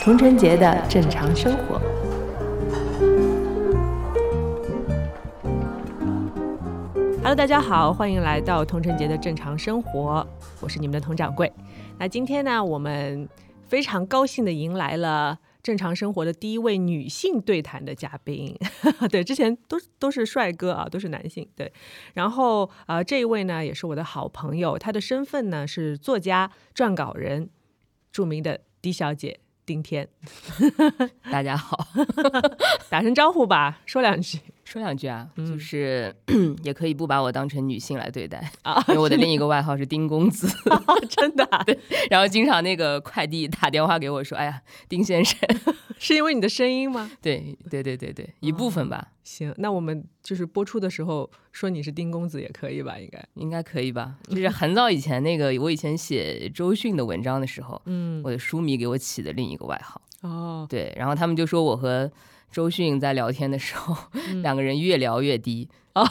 童晨杰的正常生活。Hello，大家好，欢迎来到童晨杰的正常生活，我是你们的童掌柜。那今天呢，我们非常高兴的迎来了正常生活的第一位女性对谈的嘉宾。对，之前都都是帅哥啊，都是男性。对，然后呃，这一位呢，也是我的好朋友，她的身份呢是作家、撰稿人，著名的狄小姐。丁天，大家好，打声招呼吧，说两句，说两句啊，就是 也可以不把我当成女性来对待啊，因为我的另一个外号是丁公子，真的，对，然后经常那个快递打电话给我说，哎呀，丁先生。是因为你的声音吗？对对对对对，一部分吧。行，那我们就是播出的时候说你是丁公子也可以吧？应该应该可以吧？就是很早以前那个，我以前写周迅的文章的时候，嗯，我的书迷给我起的另一个外号。哦，对，然后他们就说我和周迅在聊天的时候，两个人越聊越低。哦，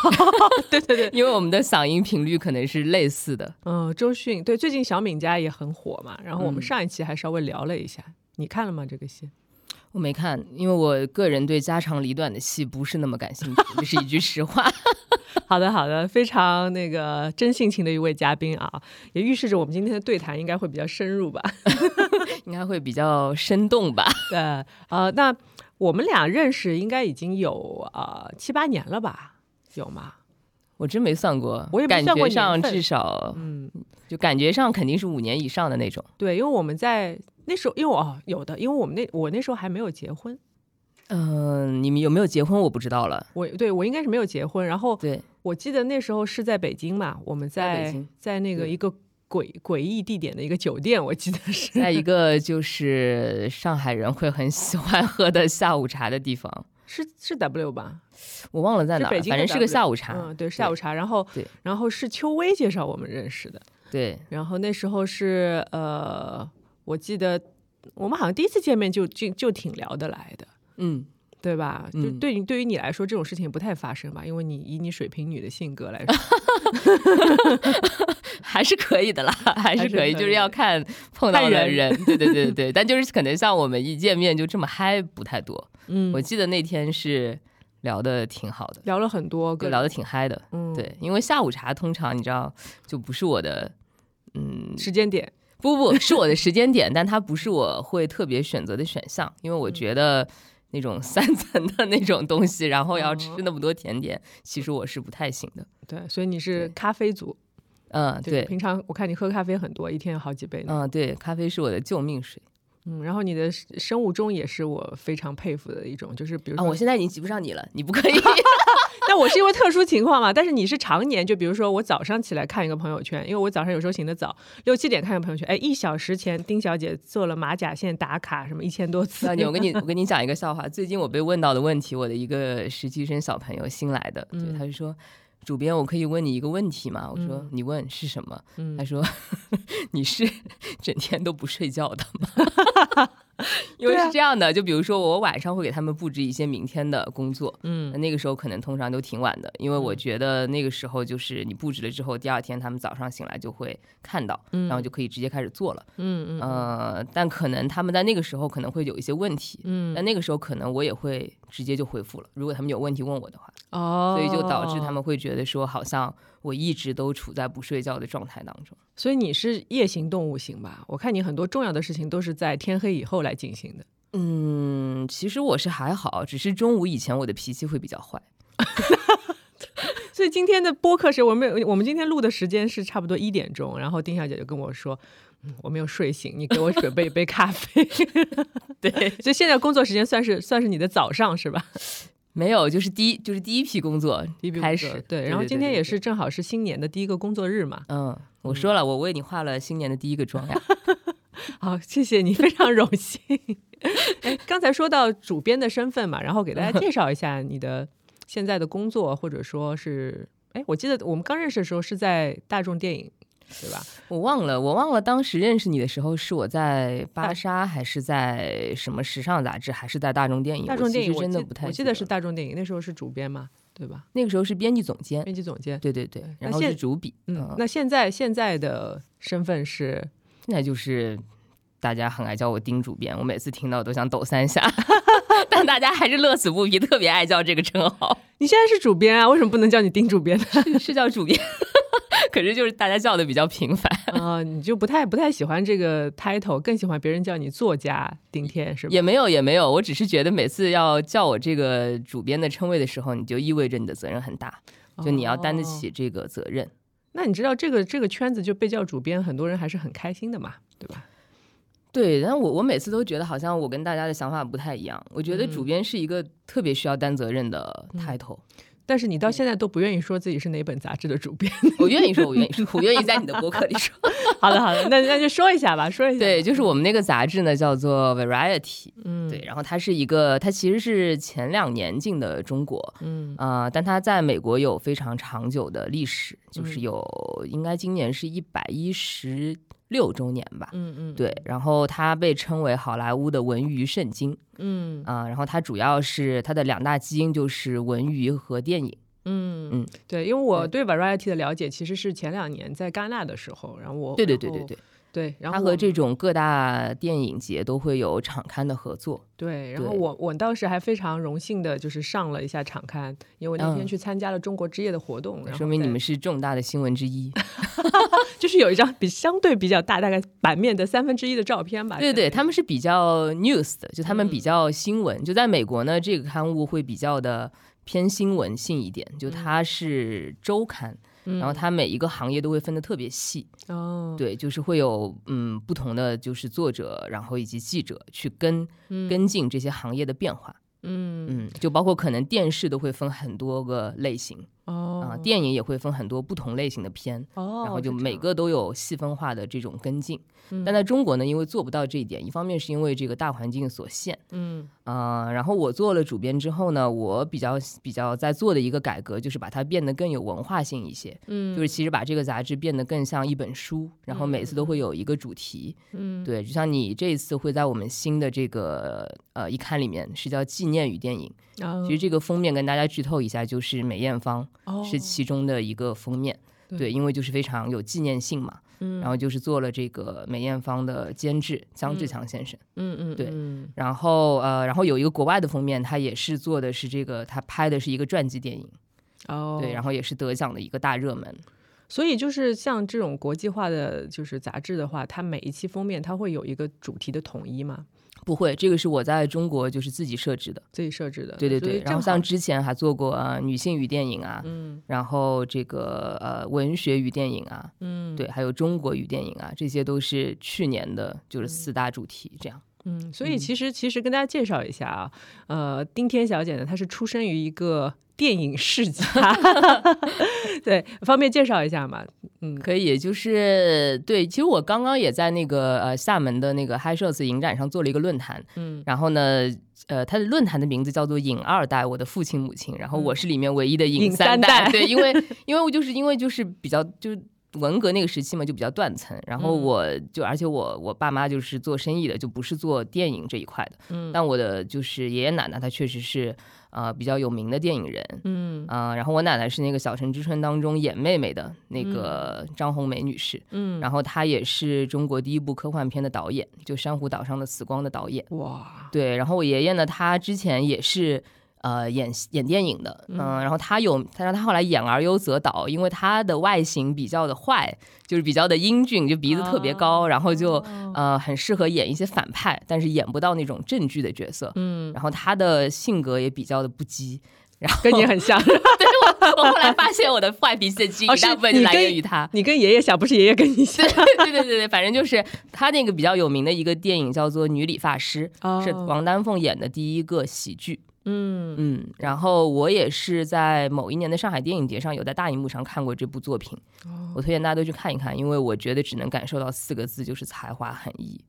对对对，因为我们的嗓音频率可能是类似的。嗯，周迅对，最近小敏家也很火嘛。然后我们上一期还稍微聊了一下，你看了吗？这个戏？我没看，因为我个人对家长里短的戏不是那么感兴趣，这是一句实话。好的，好的，非常那个真性情的一位嘉宾啊，也预示着我们今天的对谈应该会比较深入吧，应该会比较生动吧。对，呃，那我们俩认识应该已经有呃七八年了吧？有吗？我真没算过，我也感觉上至少，嗯，就感觉上肯定是五年以上的那种。对，因为我们在。那时候，因为我有的，因为我们那我那时候还没有结婚。嗯，你们有没有结婚？我不知道了。我对我应该是没有结婚。然后，对我记得那时候是在北京嘛，我们在在那个一个诡诡异地点的一个酒店，我记得是在一个就是上海人会很喜欢喝的下午茶的地方。是是 W 吧？我忘了在哪，反正是个下午茶。嗯，对，下午茶。然后，然后是秋薇介绍我们认识的。对，然后那时候是呃。我记得我们好像第一次见面就就就挺聊得来的，嗯，对吧？就对于对于你来说这种事情不太发生吧，因为你以你水瓶女的性格来说，还是可以的啦，还是可以，就是要看碰到的人，对对对对对。但就是可能像我们一见面就这么嗨不太多，嗯，我记得那天是聊的挺好的，聊了很多，聊的挺嗨的，嗯，对，因为下午茶通常你知道就不是我的，嗯，时间点。不不是我的时间点，但它不是我会特别选择的选项，因为我觉得那种三层的那种东西，然后要吃那么多甜点，其实我是不太行的。对，所以你是咖啡族，嗯，对。平常我看你喝咖啡很多，一天有好几杯。嗯，对，咖啡是我的救命水。嗯，然后你的生物钟也是我非常佩服的一种，就是比如说，我现在已经及不上你了，你不可以。那我是因为特殊情况嘛？但是你是常年，就比如说我早上起来看一个朋友圈，因为我早上有时候醒得早，六七点看个朋友圈，哎，一小时前丁小姐做了马甲线打卡，什么一千多次。我跟你 我跟你讲一个笑话，最近我被问到的问题，我的一个实习生小朋友新来的，对，他就说。主编，我可以问你一个问题吗？我说你问是什么？他说 你是 整天都不睡觉的吗？因为是这样的，就比如说我晚上会给他们布置一些明天的工作，嗯，那个时候可能通常都挺晚的，因为我觉得那个时候就是你布置了之后，第二天他们早上醒来就会看到，然后就可以直接开始做了，嗯嗯，呃，但可能他们在那个时候可能会有一些问题，嗯，但那个时候可能我也会直接就回复了，如果他们有问题问我的话，哦，所以就导致他们会觉得。说好像我一直都处在不睡觉的状态当中，所以你是夜行动物型吧？我看你很多重要的事情都是在天黑以后来进行的。嗯，其实我是还好，只是中午以前我的脾气会比较坏。所以今天的播客是我们我们今天录的时间是差不多一点钟，然后丁小姐就跟我说，嗯，我没有睡醒，你给我准备一杯咖啡。对，所以现在工作时间算是算是你的早上是吧？没有，就是第一就是第一批工作开始，对，然后今天也是正好是新年的第一个工作日嘛。嗯，我说了，我为你化了新年的第一个妆呀。好，谢谢你，非常荣幸。哎，刚才说到主编的身份嘛，然后给大家介绍一下你的现在的工作，或者说是，哎，我记得我们刚认识的时候是在大众电影。对吧？我忘了，我忘了当时认识你的时候是我在芭莎，还是在什么时尚杂志，还是在大众电影？大众电影真的不太，我记得是大众电影，那时候是主编嘛，对吧？那个时候是编辑总监，编辑总监，对对对，然后是主笔。嗯，那现在现在的身份是，现在就是大家很爱叫我丁主编，我每次听到都想抖三下。但大家还是乐此不疲，特别爱叫这个称号。你现在是主编啊，为什么不能叫你丁主编呢？是叫主编，可是就是大家叫的比较频繁 啊。你就不太不太喜欢这个 title，更喜欢别人叫你作家丁天是吧？也没有也没有，我只是觉得每次要叫我这个主编的称谓的时候，你就意味着你的责任很大，就你要担得起这个责任。那你知道这个这个圈子就被叫主编，很多人还是很开心的嘛，对吧？对，然后我我每次都觉得好像我跟大家的想法不太一样。我觉得主编是一个特别需要担责任的 title，但是你到现在都不愿意说自己是哪本杂志的主编。我愿意说，我愿意说，我愿意在你的 博客里说。好的，好的，那那就说一下吧，说一下。对，就是我们那个杂志呢，叫做 Variety，嗯，对，然后它是一个，它其实是前两年进的中国，嗯啊，但它在美国有非常长久的历史，就是有应该今年是一百一十。六周年吧，嗯嗯，对，然后它被称为好莱坞的文娱圣经，嗯。啊，然后它主要是它的两大基因就是文娱和电影，嗯嗯，对，因为我对 Variety 的了解其实是前两年在戛纳的时候，然后我，对对对对对。对，然后他和这种各大电影节都会有场刊的合作。对，然后我我当时还非常荣幸的，就是上了一下场刊，因为我那天去参加了中国之夜的活动，说明你们是重大的新闻之一。就是有一张比相对比较大，大概版面的三分之一的照片吧。对对，他们是比较 news 的，就他们比较新闻。就在美国呢，这个刊物会比较的偏新闻性一点，就它是周刊。然后它每一个行业都会分得特别细哦，对，就是会有嗯不同的就是作者，然后以及记者去跟跟进这些行业的变化，嗯。嗯，就包括可能电视都会分很多个类型。哦啊，电影也会分很多不同类型的片，哦，然后就每个都有细分化的这种跟进。但在中国呢，因为做不到这一点，一方面是因为这个大环境所限，嗯。啊，然后我做了主编之后呢，我比较比较在做的一个改革就是把它变得更有文化性一些，嗯，就是其实把这个杂志变得更像一本书，然后每次都会有一个主题，嗯，对，就像你这一次会在我们新的这个呃一刊里面是叫纪念与电影，其实这个封面跟大家剧透一下，就是梅艳芳。是其中的一个封面，对，因为就是非常有纪念性嘛，嗯，然后就是做了这个梅艳芳的监制姜志强先生，嗯嗯，对，然后呃，然后有一个国外的封面，他也是做的是这个，他拍的是一个传记电影，哦，对，然后也是得奖的一个大热门，所以就是像这种国际化的就是杂志的话，它每一期封面它会有一个主题的统一吗？不会，这个是我在中国就是自己设置的，自己设置的。对对对，然后像之前还做过啊，女性与电影啊，嗯，然后这个呃，文学与电影啊，嗯，对，还有中国与电影啊，这些都是去年的，就是四大主题这样。嗯，所以其实其实跟大家介绍一下啊，呃，丁天小姐呢，她是出生于一个。电影世家，对，方便介绍一下吗？嗯，可以，就是对，其实我刚刚也在那个呃厦门的那个 Hi Shows 影展上做了一个论坛，嗯，然后呢，呃，它的论坛的名字叫做“影二代”，我的父亲母亲，然后我是里面唯一的影三代，对，因为因为我就是因为就是比较就是文革那个时期嘛，就比较断层，然后我就而且我我爸妈就是做生意的，就不是做电影这一块的，嗯，但我的就是爷爷奶奶他确实是。啊，比较有名的电影人，嗯。啊，然后我奶奶是那个《小城之春》当中演妹妹的那个张红梅女士，嗯，然后她也是中国第一部科幻片的导演，就《珊瑚岛上的死光》的导演，哇，对，然后我爷爷呢，他之前也是。呃，演演电影的，嗯，然后他有，他让他后来演而优则导，因为他的外形比较的坏，就是比较的英俊，就鼻子特别高，然后就呃很适合演一些反派，但是演不到那种正剧的角色，嗯，然后他的性格也比较的不羁，然后跟你很像，对我，我后来发现我的坏脾气的基因大部分就来源于他，你跟爷爷像，不是爷爷跟你像，对对对对，反正就是他那个比较有名的一个电影叫做《女理发师》，是王丹凤演的第一个喜剧。嗯嗯，然后我也是在某一年的上海电影节上有在大荧幕上看过这部作品，我推荐大家都去看一看，因为我觉得只能感受到四个字，就是才华横溢，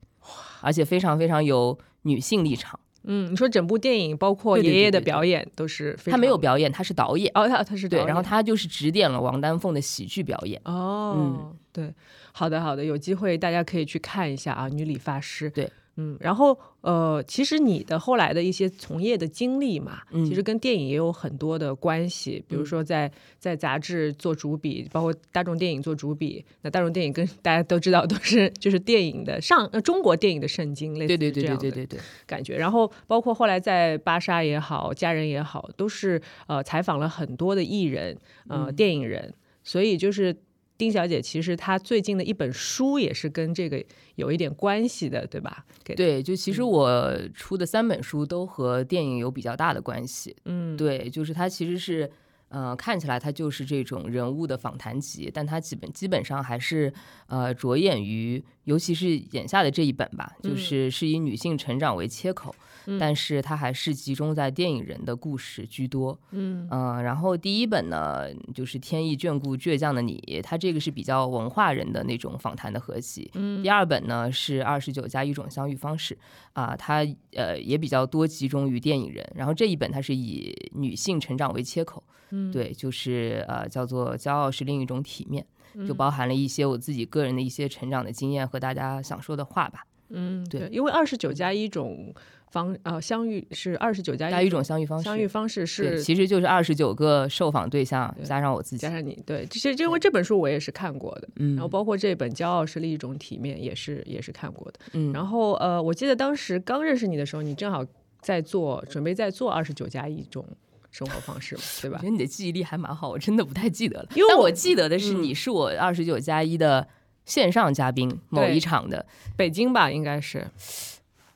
而且非常非常有女性立场。嗯，你说整部电影包括爷爷的表演都是，他没有表演，他是导演。哦，他他是对，然后他就是指点了王丹凤的喜剧表演。哦，嗯，对，好的好的，有机会大家可以去看一下啊，女理发师。对。嗯，然后呃，其实你的后来的一些从业的经历嘛，其实跟电影也有很多的关系。比如说在在杂志做主笔，包括大众电影做主笔。那大众电影跟大家都知道都是 就是电影的上呃中国电影的圣经，类似这样的感觉。然后包括后来在芭莎也好，家人也好，都是呃采访了很多的艺人呃电影人，所以就是。丁小姐其实她最近的一本书也是跟这个有一点关系的，对吧？对，就其实我出的三本书都和电影有比较大的关系。嗯，对，就是它其实是，呃，看起来它就是这种人物的访谈集，但它基本基本上还是呃着眼于，尤其是眼下的这一本吧，就是是以女性成长为切口。但是它还是集中在电影人的故事居多，嗯。嗯，然后第一本呢就是《天意眷顾倔强的你》，它这个是比较文化人的那种访谈的合集，嗯，第二本呢是《二十九加一种相遇方式》，啊，它呃也比较多集中于电影人，然后这一本它是以女性成长为切口，嗯，对，就是呃叫做骄傲是另一种体面，就包含了一些我自己个人的一些成长的经验和大家想说的话吧，嗯，对，因为二十九加一种。方呃相遇是二十九加一种相遇方式，相遇方式是其实就是二十九个受访对象加上我自己，加上你对，其实因为这本书我也是看过的，嗯，然后包括这本《骄傲是另一种体面》也是也是看过的，嗯，然后呃，我记得当时刚认识你的时候，你正好在做准备在做二十九加一种生活方式嘛，对吧？我觉得你的记忆力还蛮好，我真的不太记得了，因为我记得的是你是我二十九加一的线上嘉宾某一场的北京吧，应该是。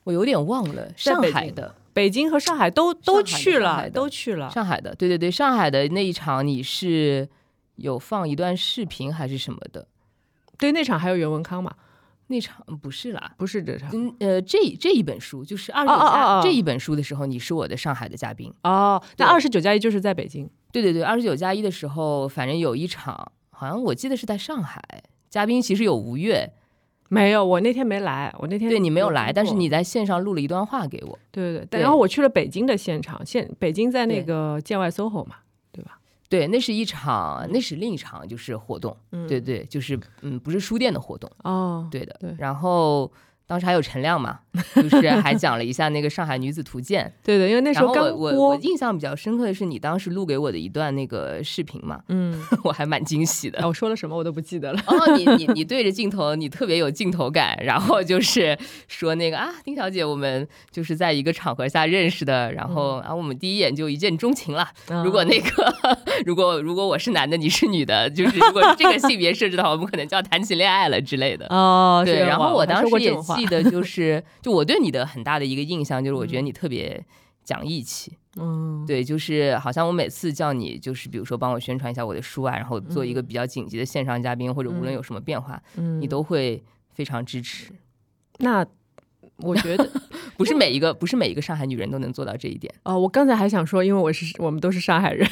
我有点忘了，上海的、北京和上海都都去了，都去了。上海的，对对对，上海的那一场你是有放一段视频还是什么的？对，那场还有袁文康嘛？那场不是啦，不是这场。嗯，呃，这这一本书就是二十九加这一本书的时候，你是我的上海的嘉宾哦。那二十九加一就是在北京。对对对，二十九加一的时候，反正有一场，好像我记得是在上海，嘉宾其实有吴越。没有，我那天没来。我那天对你没有来，但是你在线上录了一段话给我。对对对，然后我去了北京的现场，现北京在那个建外 SOHO 嘛，对吧？对，那是一场，那是另一场就是活动。对对，就是嗯，不是书店的活动。哦，对的。对，然后。当时还有陈亮嘛，就是还讲了一下那个《上海女子图鉴》。对对，因为那时候刚我我印象比较深刻的是你当时录给我的一段那个视频嘛，嗯，我还蛮惊喜的。我说了什么我都不记得了。哦，你你你对着镜头，你特别有镜头感，然后就是说那个啊，丁小姐，我们就是在一个场合下认识的，然后啊，我们第一眼就一见钟情了。如果那个 如果如果我是男的，你是女的，就是如果是这个性别设置的话，我们可能就要谈起恋爱了之类的。哦，对，然后我当时也。记得 就是，就我对你的很大的一个印象就是，我觉得你特别讲义气。嗯，对，就是好像我每次叫你，就是比如说帮我宣传一下我的书啊，然后做一个比较紧急的线上嘉宾，或者无论有什么变化，你都会非常支持。那我觉得 不是每一个不是每一个上海女人都能做到这一点。哦，我刚才还想说，因为我是我们都是上海人。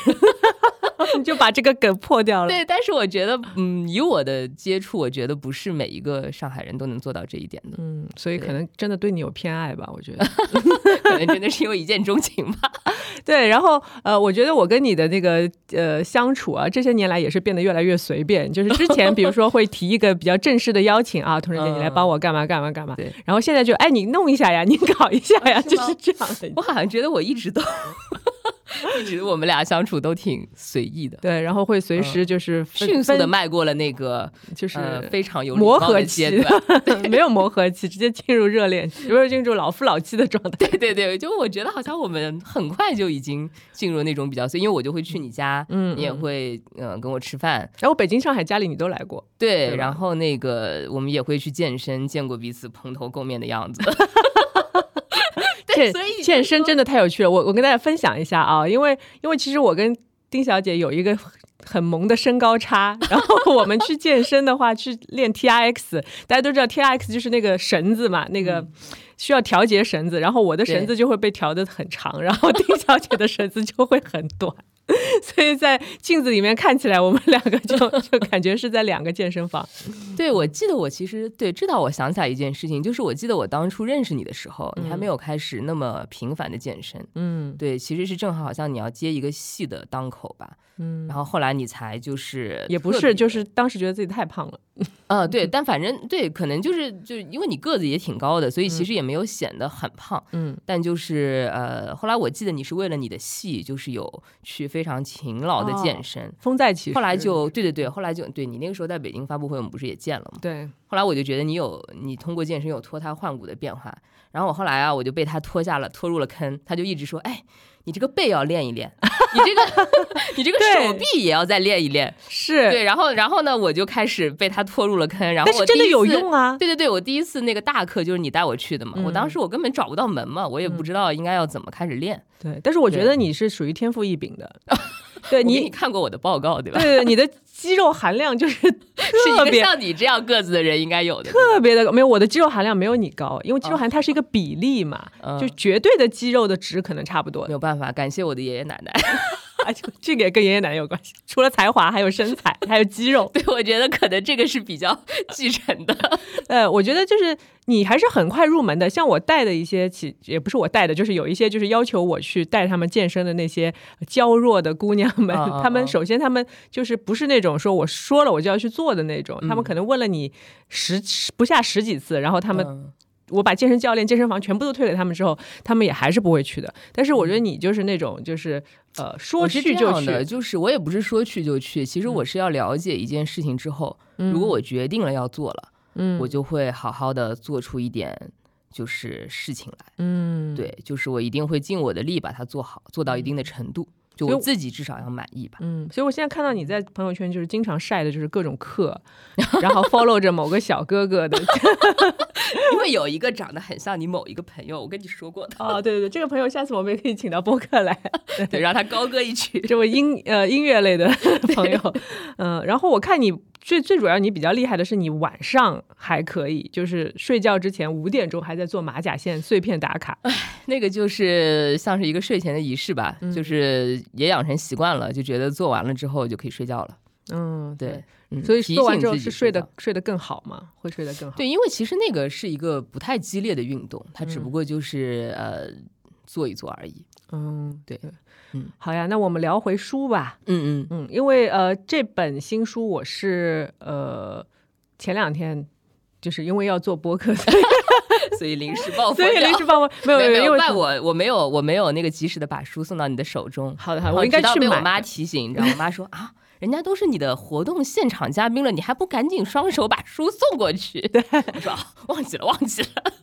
你就把这个梗破掉了。对，但是我觉得，嗯，以我的接触，我觉得不是每一个上海人都能做到这一点的。嗯，所以可能真的对你有偏爱吧？我觉得，可能真的是因为一见钟情吧。对，然后呃，我觉得我跟你的那个呃相处啊，这些年来也是变得越来越随便。就是之前比如说会提一个比较正式的邀请啊，同事姐你来帮我干嘛干嘛干嘛。对。然后现在就哎，你弄一下呀，你搞一下呀，就是这样的。我好像觉得我一直都。一直我们俩相处都挺随意的，对，然后会随时就是迅速的迈过了那个就是非常有磨合期，没有磨合期，直接进入热恋期，有进入老夫老妻的状态。对对对，就我觉得好像我们很快就已经进入那种比较，因为我就会去你家，嗯，你也会嗯跟我吃饭，然后北京、上海家里你都来过，对，然后那个我们也会去健身，见过彼此蓬头垢面的样子。健健身真的太有趣了，我我跟大家分享一下啊，因为因为其实我跟丁小姐有一个很萌的身高差，然后我们去健身的话，去练 T R X，大家都知道 T R X 就是那个绳子嘛，那个需要调节绳子，然后我的绳子就会被调的很长，然后丁小姐的绳子就会很短。所以在镜子里面看起来，我们两个就就感觉是在两个健身房。对，我记得我其实对，知道我想起来一件事情，就是我记得我当初认识你的时候，你还没有开始那么频繁的健身。嗯，对，其实是正好好像你要接一个戏的当口吧。嗯，然后后来你才就是也不是，就是当时觉得自己太胖了。呃，对，但反正对，可能就是就因为你个子也挺高的，所以其实也没有显得很胖。嗯，但就是呃，后来我记得你是为了你的戏，就是有去非常勤劳的健身。风再起，后来就对对对，后来就对你那个时候在北京发布会，我们不是也见了吗？对。后来我就觉得你有你通过健身有脱胎换骨的变化，然后我后来啊，我就被他拖下了，拖入了坑。他就一直说，哎。你这个背要练一练，你这个 你这个手臂也要再练一练，是对。然后然后呢，我就开始被他拖入了坑。然后我真的有用啊！对对对，我第一次那个大课就是你带我去的嘛。我当时我根本找不到门嘛，我也不知道应该要怎么开始练。对，但是我觉得你是属于天赋异禀的。对你看过我的报告对吧？对对，你的肌肉含量就是 特别像你这样个子的人应该有的，特别的没有我的肌肉含量没有你高，因为肌肉含量它是一个比例嘛，就绝对的肌肉的值可能差不多。没有办法，感谢我的爷爷奶奶。这个也跟爷爷奶奶有关系，除了才华，还有身材，还有肌肉。对，我觉得可能这个是比较继承的。呃，我觉得就是你还是很快入门的。像我带的一些，起也不是我带的，就是有一些就是要求我去带他们健身的那些娇弱的姑娘们，他们首先他们就是不是那种说我说了我就要去做的那种，他们可能问了你十不下十几次，然后他们。我把健身教练、健身房全部都推给他们之后，他们也还是不会去的。但是我觉得你就是那种，就是呃，说去就去，就是我也不是说去就去。其实我是要了解一件事情之后，如果我决定了要做了，嗯，我就会好好的做出一点就是事情来。嗯，对，就是我一定会尽我的力把它做好，做到一定的程度。就我自己至少要满意吧。嗯，所以我现在看到你在朋友圈就是经常晒的就是各种课，然后 follow 着某个小哥哥的，因为有一个长得很像你某一个朋友，我跟你说过的。哦，对对对，这个朋友下次我们也可以请到播客来，对，让他高歌一曲，这位音呃音乐类的朋友。嗯，然后我看你。最最主要，你比较厉害的是你晚上还可以，就是睡觉之前五点钟还在做马甲线碎片打卡。唉，那个就是像是一个睡前的仪式吧，就是也养成习惯了，就觉得做完了之后就可以睡觉了。嗯，对，所以做完之后是睡得睡得更好嘛？会睡得更好？对，因为其实那个是一个不太激烈的运动，它只不过就是呃做一做而已。嗯，对。嗯，好呀，那我们聊回书吧。嗯嗯嗯，因为呃，这本新书我是呃前两天就是因为要做播客，所以临时抱佛，所以临时抱佛，没有没有，怪我我没有我没有那个及时的把书送到你的手中。好的好的，我应该去被我妈提醒，你知道，我妈说啊，人家都是你的活动现场嘉宾了，你还不赶紧双手把书送过去？对，我说忘记了忘记了。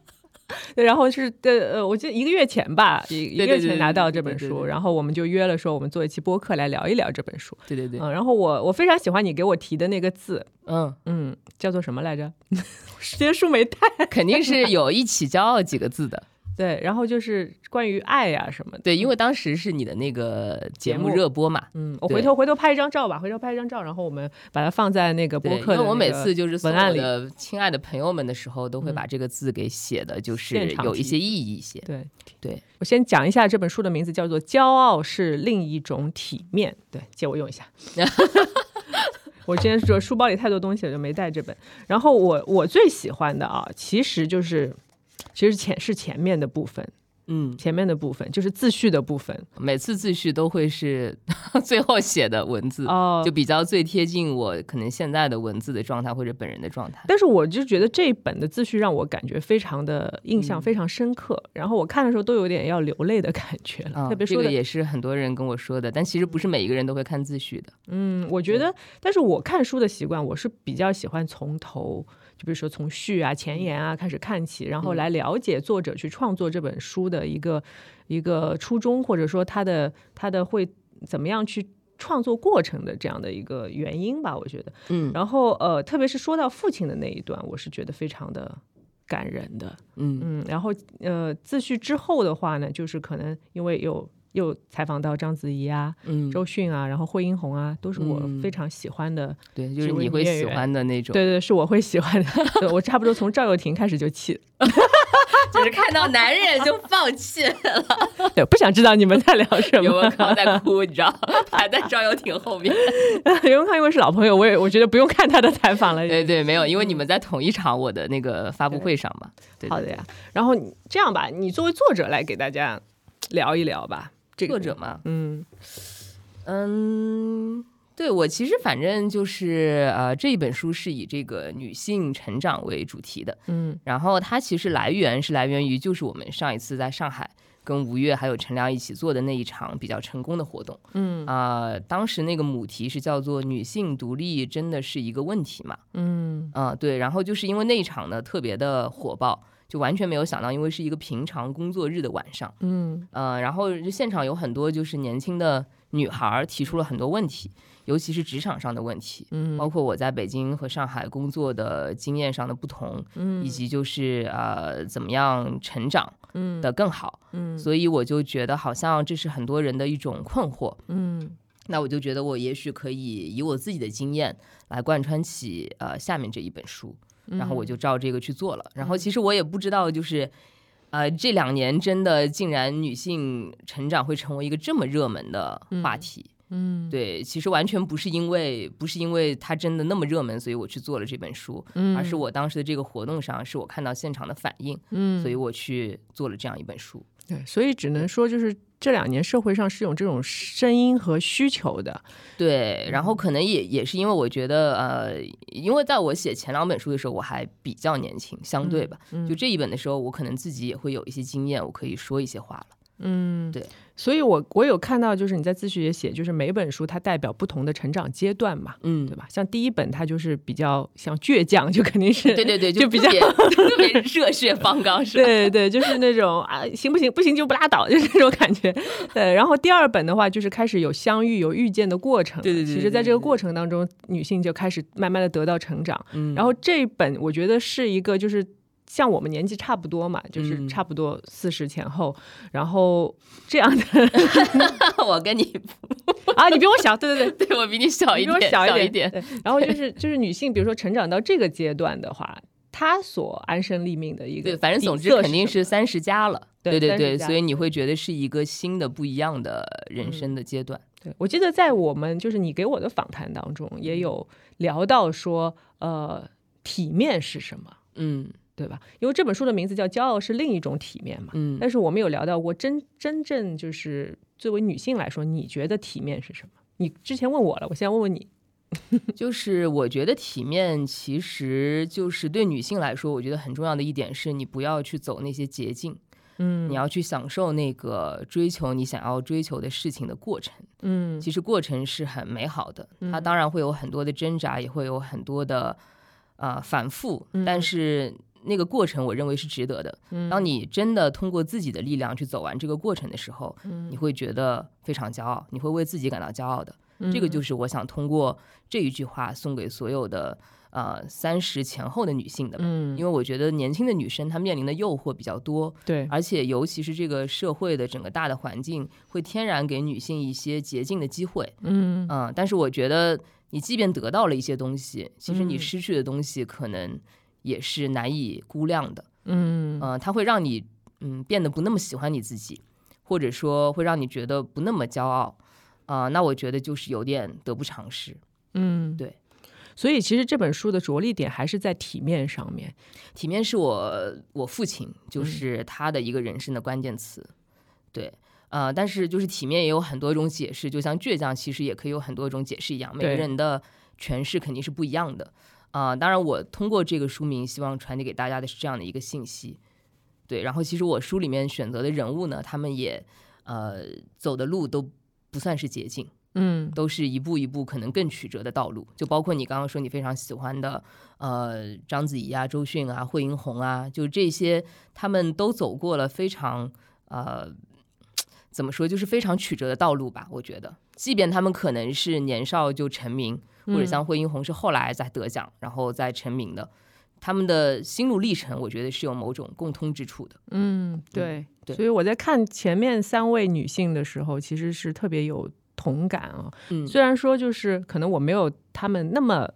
对，然后是对，呃，我记得一个月前吧，一一个月前拿到这本书，然后我们就约了说，我们做一期播客来聊一聊这本书。对对对，嗯，然后我我非常喜欢你给我提的那个字，嗯嗯，叫做什么来着？时间书没带，肯定是有一起骄傲几个字的。对，然后就是关于爱呀什么的。对，因为当时是你的那个节目热播嘛。嗯，我回头回头拍一张照吧，回头拍一张照，然后我们把它放在那个播客。因为我每次就是文案里，亲爱的朋友们的时候，都会把这个字给写的，就是有一些意义一些。对对，我先讲一下这本书的名字，叫做《骄傲是另一种体面》。对，借我用一下。我今天说书包里太多东西了，就没带这本。然后我我最喜欢的啊，其实就是。其实前是前面的部分，嗯，前面的部分就是自序的部分。每次自序都会是 最后写的文字，哦，就比较最贴近我可能现在的文字的状态或者本人的状态。但是我就觉得这一本的自序让我感觉非常的印象非常深刻，然后我看的时候都有点要流泪的感觉了。特别说的也是很多人跟我说的，但其实不是每一个人都会看自序的。嗯，我觉得，但是我看书的习惯，我是比较喜欢从头。就比如说从序啊、前言啊开始看起，然后来了解作者去创作这本书的一个一个初衷，或者说他的他的会怎么样去创作过程的这样的一个原因吧，我觉得。嗯。然后呃，特别是说到父亲的那一段，我是觉得非常的感人的。嗯嗯。然后呃，自序之后的话呢，就是可能因为有又采访到章子怡啊、周迅啊，然后惠英红啊，都是我非常喜欢的。对，就是你会喜欢的那种。对对，是我会喜欢的。对我差不多从赵又廷开始就气。就是看到男人就放弃了，对，不想知道你们在聊什么。刘文康在哭，你知道，排在赵又廷后面。刘文康因为是老朋友，我也我觉得不用看他的采访了。对对，没有，因为你们在同一场我的那个发布会上嘛。好的呀，然后这样吧，你作为作者来给大家聊一聊吧。作者嘛，嗯。嗯。对我其实反正就是呃这一本书是以这个女性成长为主题的，嗯，然后它其实来源是来源于就是我们上一次在上海跟吴越还有陈良一起做的那一场比较成功的活动，嗯。啊，当时那个母题是叫做女性独立真的是一个问题嘛，嗯。啊对，然后就是因为那一场呢特别的火爆，就完全没有想到，因为是一个平常工作日的晚上，嗯。呃，然后现场有很多就是年轻的女孩提出了很多问题。尤其是职场上的问题，嗯，包括我在北京和上海工作的经验上的不同，嗯，以及就是呃怎么样成长，嗯。的更好，嗯，所以我就觉得好像这是很多人的一种困惑，嗯，那我就觉得我也许可以以我自己的经验来贯穿起呃下面这一本书，然后我就照这个去做了，然后其实我也不知道就是呃这两年真的竟然女性成长会成为一个这么热门的话题。嗯，对，其实完全不是因为不是因为它真的那么热门，所以我去做了这本书，嗯，而是我当时的这个活动上，是我看到现场的反应，嗯，所以我去做了这样一本书。对，所以只能说就是这两年社会上是有这种声音和需求的，对，然后可能也也是因为我觉得，呃，因为在我写前两本书的时候，我还比较年轻，相对吧，就这一本的时候，我可能自己也会有一些经验，我可以说一些话了。嗯，对，所以我我有看到，就是你在自序也写，就是每本书它代表不同的成长阶段嘛，嗯，对吧？像第一本它就是比较像倔强，就肯定是对对对，就比较 特别热血方刚，是吧？对对，就是那种啊，行不行？不行就不拉倒，就是这种感觉。对，然后第二本的话，就是开始有相遇、有遇见的过程。对对对，其实在这个过程当中，女性就开始慢慢的得到成长。嗯，然后这一本我觉得是一个就是。像我们年纪差不多嘛，就是差不多四十前后，然后这样的，我跟你 啊，你比我小，对对对，对 我比你小一点，小一点。然后就是就是女性，比如说成长到这个阶段的话，她所安身立命的一个，对，反正总之肯定是三十加了，对对对，所以你会觉得是一个新的不一样的人生的阶段。对我记得在我们就是你给我的访谈当中也有聊到说，呃，体面是什么？嗯。对吧？因为这本书的名字叫《骄傲是另一种体面》嘛。嗯。但是我们有聊到过，真真正就是作为女性来说，你觉得体面是什么？你之前问我了，我现在问问你。就是我觉得体面，其实就是对女性来说，我觉得很重要的一点是，你不要去走那些捷径。嗯。你要去享受那个追求你想要追求的事情的过程。嗯。其实过程是很美好的，它当然会有很多的挣扎，也会有很多的啊反复，但是。那个过程，我认为是值得的。当你真的通过自己的力量去走完这个过程的时候，你会觉得非常骄傲，你会为自己感到骄傲的。这个就是我想通过这一句话送给所有的呃三十前后的女性的。嗯，因为我觉得年轻的女生她面临的诱惑比较多，对，而且尤其是这个社会的整个大的环境会天然给女性一些捷径的机会。嗯嗯，但是我觉得你即便得到了一些东西，其实你失去的东西可能。也是难以估量的，嗯，呃，它会让你，嗯，变得不那么喜欢你自己，或者说会让你觉得不那么骄傲，啊，那我觉得就是有点得不偿失，嗯，对，所以其实这本书的着力点还是在体面上面，体面是我我父亲就是他的一个人生的关键词，对，呃，但是就是体面也有很多种解释，就像倔强其实也可以有很多种解释一样，每个人的诠释肯定是不一样的。啊，当然，我通过这个书名，希望传递给大家的是这样的一个信息，对。然后，其实我书里面选择的人物呢，他们也呃走的路都不算是捷径，嗯，都是一步一步可能更曲折的道路。就包括你刚刚说你非常喜欢的呃章子怡啊、周迅啊、惠英红啊，就这些，他们都走过了非常呃怎么说，就是非常曲折的道路吧。我觉得，即便他们可能是年少就成名。或者像惠英红是后来才得奖，然后再成名的，他们的心路历程，我觉得是有某种共通之处的。嗯，对，对所以我在看前面三位女性的时候，其实是特别有同感啊。嗯虽然说就是可能我没有他们那么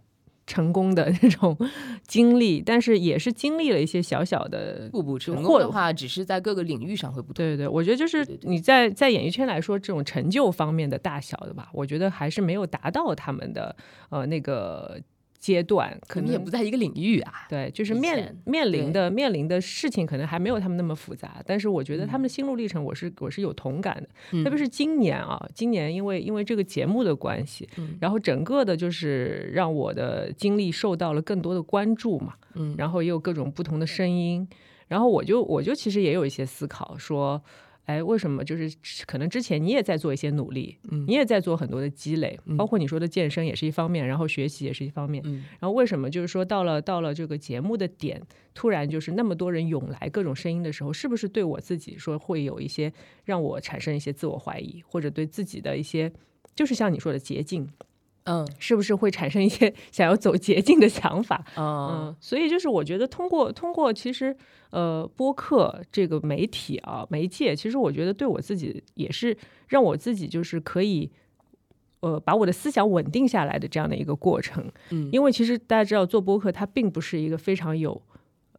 成功的那种经历，但是也是经历了一些小小的。不不成或功的话，只是在各个领域上会不同。对对对，我觉得就是你在在演艺圈来说，这种成就方面的大小的吧，我觉得还是没有达到他们的呃那个阶段，可能也不在一个领域啊。对，就是面面临的面临的事情可能还没有他们那么复杂，但是我觉得他们的嗯心路历程，我是我是有同感的，嗯特别是今年啊，今年因为因为这个节目的关系，嗯然后整个的就是让我的经历受到了更多的关注嘛，嗯然后也有各种不同的声音，然后我就我就其实也有一些思考说。哎，为什么就是可能之前你也在做一些努力，嗯你也在做很多的积累，嗯包括你说的健身也是一方面，然后学习也是一方面，嗯。然后为什么就是说到了到了这个节目的点，突然就是那么多人涌来各种声音的时候，是不是对我自己说会有一些让我产生一些自我怀疑，或者对自己的一些就是像你说的捷径，嗯是不是会产生一些想要走捷径的想法？嗯 嗯，所以就是我觉得通过通过其实呃播客这个媒体啊媒介，其实我觉得对我自己也是让我自己就是可以呃把我的思想稳定下来的这样的一个过程。嗯因为其实大家知道做播客它并不是一个非常有。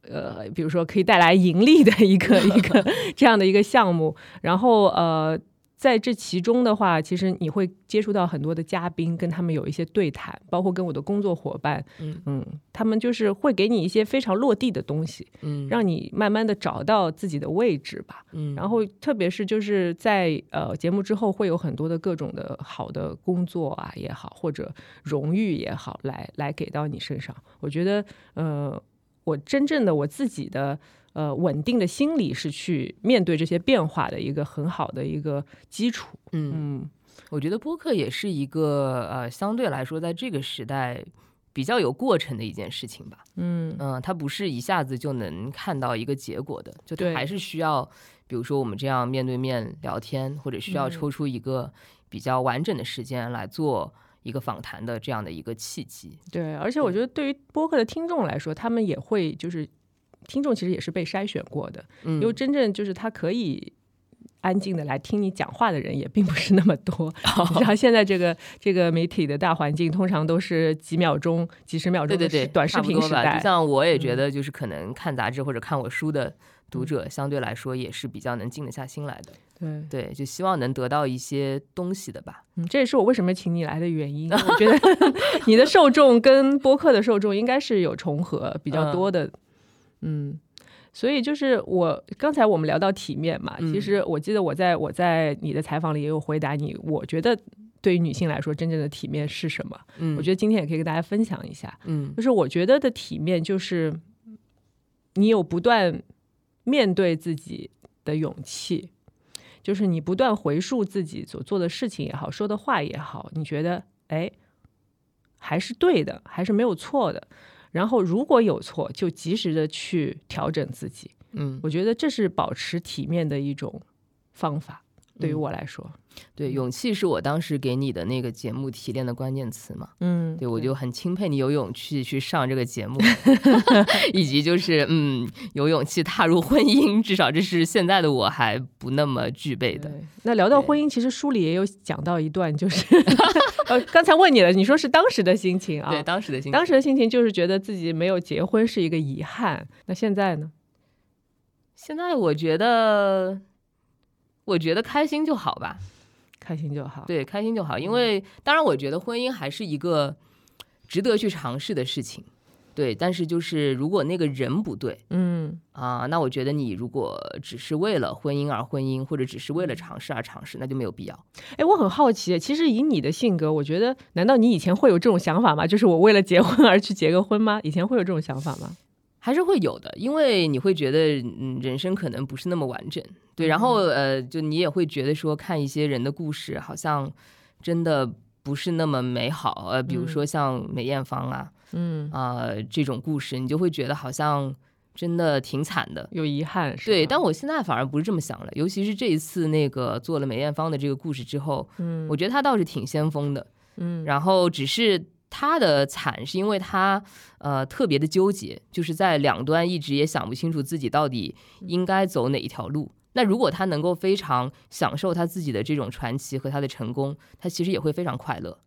呃，比如说可以带来盈利的一个一个这样的一个项目，然后呃，在这其中的话，其实你会接触到很多的嘉宾，跟他们有一些对谈，包括跟我的工作伙伴，嗯他们就是会给你一些非常落地的东西，嗯让你慢慢的找到自己的位置吧。嗯然后，特别是就是在呃节目之后，会有很多的各种的好的工作啊也好，或者荣誉也好，来来给到你身上。我觉得，呃，我真正的我自己的呃稳定的心理是去面对这些变化的一个很好的一个基础。嗯，嗯我觉得播客也是一个呃，相对来说在这个时代比较有过程的一件事情吧。嗯嗯，它不是一下子就能看到一个结果的，就它还是需要，比如说我们这样面对面聊天，或者需要嗯抽出一个比较完整的时间来做一个访谈的这样的一个契机。对，而且我觉得对于播客的听众来说，他们也会就是听众其实也是被筛选过的，嗯因为真正就是他可以。安静的来听你讲话的人也并不是那么多，你知道现在这个这个媒体的大环境，通常都是几秒钟、几十秒钟的对对对，短视。频时代嗯就。像我也觉得，就是可能看杂志或者看我书的读者，相对来说也是比较能静得下心来的。对，对，就希望能得到一些东西的吧。嗯，这也是我为什么请你来的原因。我觉得 你的受众跟播客的受众应该是有重合比较多的，嗯。所以就是我刚才我们聊到体面嘛，嗯其实我记得我在我在你的采访里也有回答你，我觉得对于女性来说真正的体面是什么？嗯，我觉得今天也可以跟大家分享一下。嗯就是我觉得的体面，就是你有不断面对自己的勇气，就是你不断回溯自己所做的事情也好，说的话也好，你觉得哎还是对的，还是没有错的。然后如果有错，就及时的去调整自己。嗯，我觉得这是保持体面的一种方法。对于嗯我来说，对，勇气是我当时给你的那个节目提炼的关键词嘛。嗯，对，我就很钦佩你有勇气去上这个节目，以及就是嗯，有勇气踏入婚姻，至少这是现在的我还不那么具备的。那聊到婚姻，其实书里也有讲到一段，就是 呃，刚才问你了，你说是当时的心情啊？对，当时的心情，当时的心情就是觉得自己没有结婚是一个遗憾。那现在呢？现在我觉得，我觉得开心就好吧。开心就好。对，开心就好。因为当然，我觉得婚姻还是一个值得去尝试的事情。对，但是就是如果那个人不对嗯啊，那我觉得你如果只是为了婚姻而婚姻，或者只是为了尝试而尝试，那就没有必要。哎，我很好奇，其实以你的性格，我觉得，难道你以前会有这种想法吗？就是我为了结婚而去结个婚吗？以前会有这种想法吗？还是会有的，因为你会觉得，嗯，人生可能不是那么完整，对，然后呃，就你也会觉得说，看一些人的故事，好像真的不是那么美好，呃，比如说像梅艳芳啊，嗯，啊、这种故事，你就会觉得好像真的挺惨的。有遗憾。是对，但我现在反而不是这么想了，尤其是这一次那个做了梅艳芳的这个故事之后，嗯。我觉得她倒是挺先锋的，嗯。然后只是他的惨是因为他呃特别的纠结，就是在两端一直也想不清楚自己到底应该走哪一条路。那如果他能够非常享受他自己的这种传奇和他的成功，他其实也会非常快乐。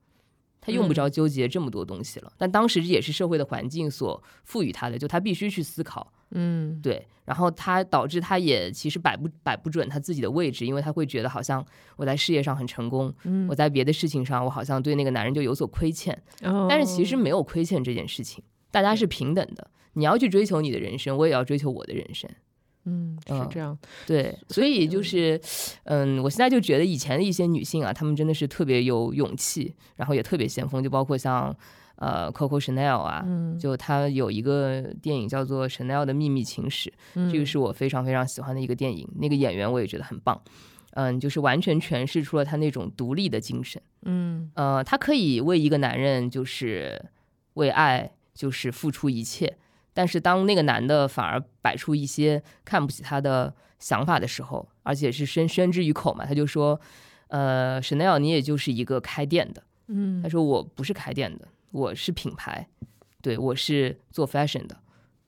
他用不着纠结这么多东西了。但当时也是社会的环境所赋予他的，就他必须去思考。嗯，对。然后他导致他也其实摆不摆不准他自己的位置，因为他会觉得好像我在事业上很成功，我在别的事情上我好像对那个男人就有所亏欠。但是其实没有亏欠这件事情，大家是平等的。你要去追求你的人生，我也要追求我的人生。嗯，是这样，对，所以就是，嗯，我现在就觉得以前的一些女性啊，她们真的是特别有勇气，然后也特别先锋，就包括像呃 Coco Chanel 啊，就她有一个电影叫做《Chanel 的秘密情史》，这个是我非常非常喜欢的一个电影，那个演员我也觉得很棒，嗯，就是完全诠释出了她那种独立的精神，嗯，呃，她可以为一个男人就是为爱就是付出一切。但是当那个男的反而摆出一些看不起他的想法的时候，而且是宣宣之于口嘛，他就说：“呃，Chanel，你也就是一个开店的。”嗯，他说：“我不是开店的，我是品牌，对我是做 fashion 的。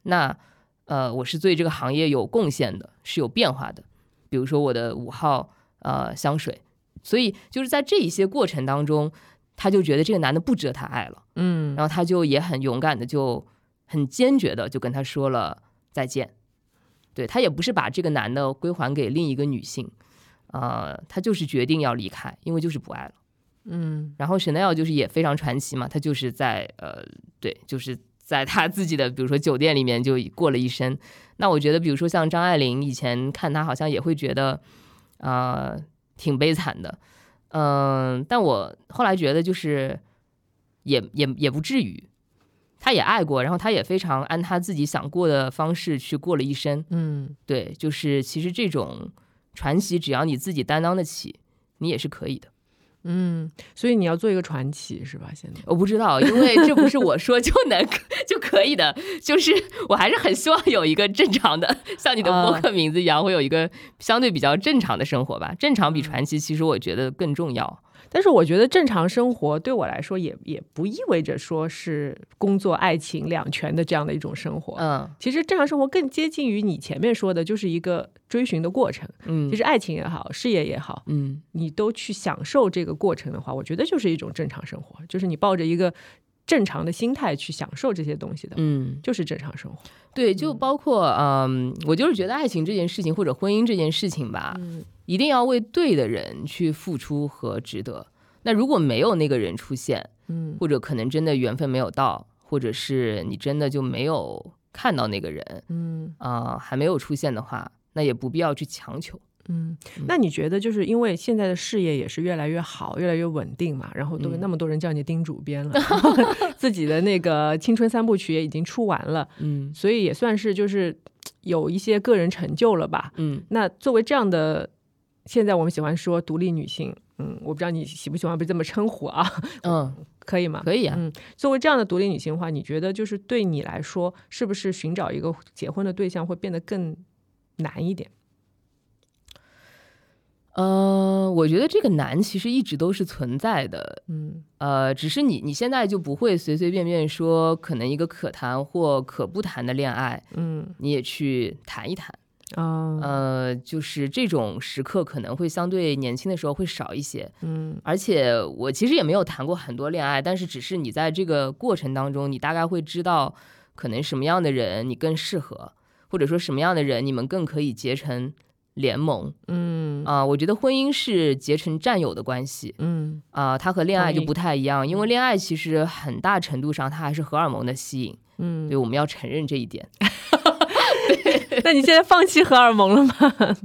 那呃，我是对这个行业有贡献的，是有变化的。比如说我的五号呃香水，所以就是在这一些过程当中，他就觉得这个男的不值得他爱了。嗯，然后他就也很勇敢的就。很坚决的就跟他说了再见，对他也不是把这个男的归还给另一个女性，呃，他就是决定要离开，因为就是不爱了。嗯，然后 Chanel 就是也非常传奇嘛，他就是在呃，对，就是在他自己的比如说酒店里面就过了一生。那我觉得，比如说像张爱玲，以前看她好像也会觉得啊挺悲惨的，嗯，但我后来觉得就是也也也不至于。他也爱过，然后他也非常按他自己想过的方式去过了一生。嗯，对，就是其实这种传奇，只要你自己担当得起，你也是可以的。嗯，所以你要做一个传奇是吧？现在我不知道，因为这不是我说就能 就可以的，就是我还是很希望有一个正常的，像你的博客名字一样，会有一个相对比较正常的生活吧。正常比传奇，其实我觉得更重要。但是我觉得正常生活对我来说也也不意味着说是工作爱情两全的这样的一种生活。嗯，其实正常生活更接近于你前面说的，就是一个追寻的过程。嗯，其实爱情也好，事业也好，嗯，你都去享受这个过程的话，我觉得就是一种正常生活，就是你抱着一个正常的心态去享受这些东西的，嗯，就是正常生活。对，就包括嗯，我就是觉得爱情这件事情或者婚姻这件事情吧。嗯一定要为对的人去付出和值得。那如果没有那个人出现，嗯，或者可能真的缘分没有到，或者是你真的就没有看到那个人，嗯啊，还没有出现的话，那也不必要去强求。嗯，那你觉得就是因为现在的事业也是越来越好，越来越稳定嘛，然后都那么多人叫你丁主编了，自己的那个青春三部曲也已经出完了，嗯，所以也算是就是有一些个人成就了吧。嗯，那作为这样的。现在我们喜欢说独立女性，嗯，我不知道你喜不喜欢被这么称呼啊？嗯，可以吗？可以啊。嗯，作为这样的独立女性的话，你觉得就是对你来说，是不是寻找一个结婚的对象会变得更难一点？呃，我觉得这个难其实一直都是存在的，嗯，呃，只是你你现在就不会随随便便说，可能一个可谈或可不谈的恋爱，嗯，你也去谈一谈。啊，呃，就是这种时刻可能会相对年轻的时候会少一些，嗯，而且我其实也没有谈过很多恋爱，但是只是你在这个过程当中，你大概会知道可能什么样的人你更适合，或者说什么样的人你们更可以结成联盟，嗯，啊，我觉得婚姻是结成战友的关系，嗯，啊，它和恋爱就不太一样，因为恋爱其实很大程度上它还是荷尔蒙的吸引，嗯，对，我们要承认这一点。那你现在放弃荷尔蒙了吗？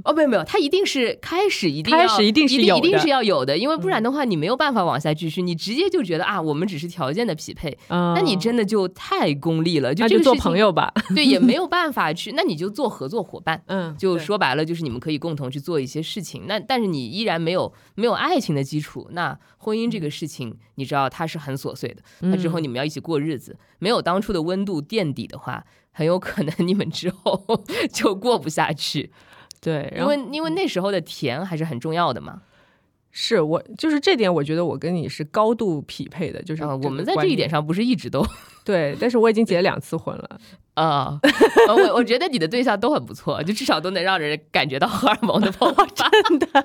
哦，没有没有，它一定是开始一定开始一定是有一定是要有的，因为不然的话你没有办法往下继续，你直接就觉得啊，我们只是条件的匹配，那你真的就太功利了，就就做朋友吧，对，也没有办法去，那你就做合作伙伴，嗯，就说白了就是你们可以共同去做一些事情，那但是你依然没有没有爱情的基础，那婚姻这个事情你知道它是很琐碎的，那之后你们要一起过日子，没有当初的温度垫底的话。很有可能你们之后 就过不下去，对，因为因为那时候的甜还是很重要的嘛。是我就是这点，我觉得我跟你是高度匹配的，就是我们在这一点上不是一直都 对，但是我已经结了两次婚了 啊，我我觉得你的对象都很不错，就至少都能让人感觉到荷尔蒙的爆发，真的。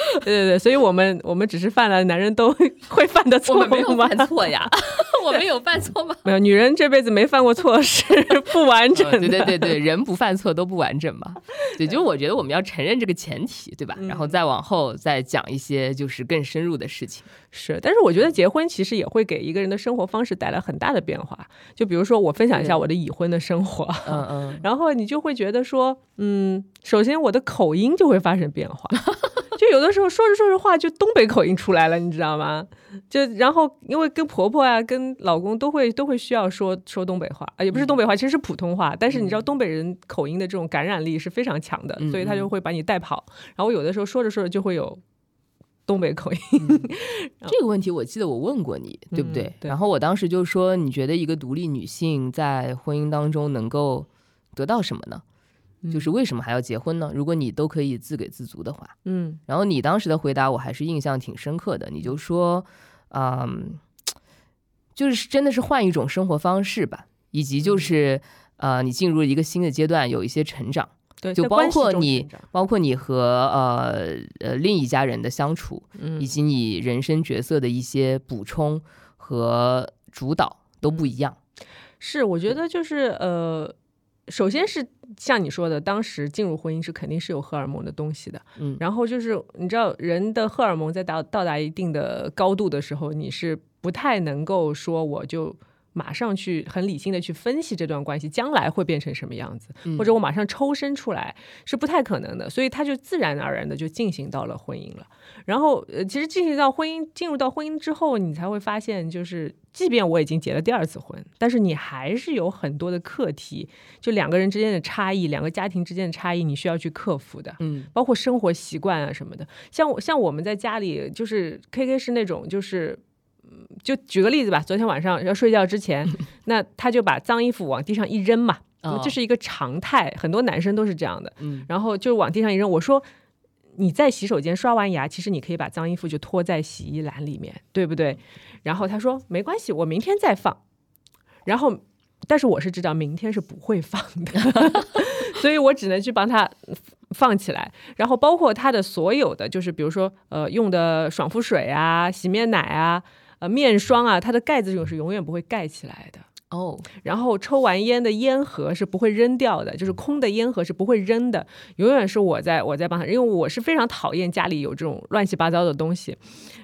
对对对，所以我们我们只是犯了男人都 会犯的错，我们没有犯错呀，我们有犯错吗？没有，女人这辈子没犯过错是不完整的。对对对对，人不犯错都不完整嘛。对，就我觉得我们要承认这个前提，对吧？然后再往后再讲一些就是更深入的事情。是，但是我觉得结婚其实也会给一个人的生活方式带来很大的变化。就比如说我分享一下我的已婚的生活，嗯嗯，然后你就会觉得说，嗯，首先我的口音就会发生变化。就有的时候说着说着话，就东北口音出来了，你知道吗？就然后因为跟婆婆啊、跟老公都会都会需要说说东北话啊，也不是东北话，其实是普通话。但是你知道东北人口音的这种感染力是非常强的，所以他就会把你带跑。然后有的时候说着说着就会有东北口音。这个问题我记得我问过你，对不对？然后我当时就说，你觉得一个独立女性在婚姻当中能够得到什么呢？就是为什么还要结婚呢？如果你都可以自给自足的话，嗯，然后你当时的回答我还是印象挺深刻的，你就说，嗯，就是真的是换一种生活方式吧，以及就是呃，你进入了一个新的阶段，有一些成长，对，就包括你，包括你和呃呃另一家人的相处，嗯。以及你人生角色的一些补充和主导都不一样。是，我觉得就是呃。首先是像你说的，当时进入婚姻是肯定是有荷尔蒙的东西的，嗯，然后就是你知道人的荷尔蒙在达到达一定的高度的时候，你是不太能够说我就。马上去很理性的去分析这段关系将来会变成什么样子，或者我马上抽身出来是不太可能的，所以他就自然而然的就进行到了婚姻了。然后呃，其实进行到婚姻，进入到婚姻之后，你才会发现，就是即便我已经结了第二次婚，但是你还是有很多的课题，就两个人之间的差异，两个家庭之间的差异，你需要去克服的。嗯，包括生活习惯啊什么的，像我像我们在家里，就是 K K 是那种就是。就举个例子吧，昨天晚上要睡觉之前，那他就把脏衣服往地上一扔嘛，这是一个常态，很多男生都是这样的。嗯，然后就往地上一扔。我说你在洗手间刷完牙，其实你可以把脏衣服就拖在洗衣篮里面，对不对？然后他说没关系，我明天再放。然后，但是我是知道明天是不会放的，所以我只能去帮他放起来。然后包括他的所有的，就是比如说呃用的爽肤水啊、洗面奶啊。呃，面霜啊，它的盖子是永远不会盖起来的哦。然后抽完烟的烟盒是不会扔掉的，就是空的烟盒是不会扔的，永远是我在我在帮他，因为我是非常讨厌家里有这种乱七八糟的东西。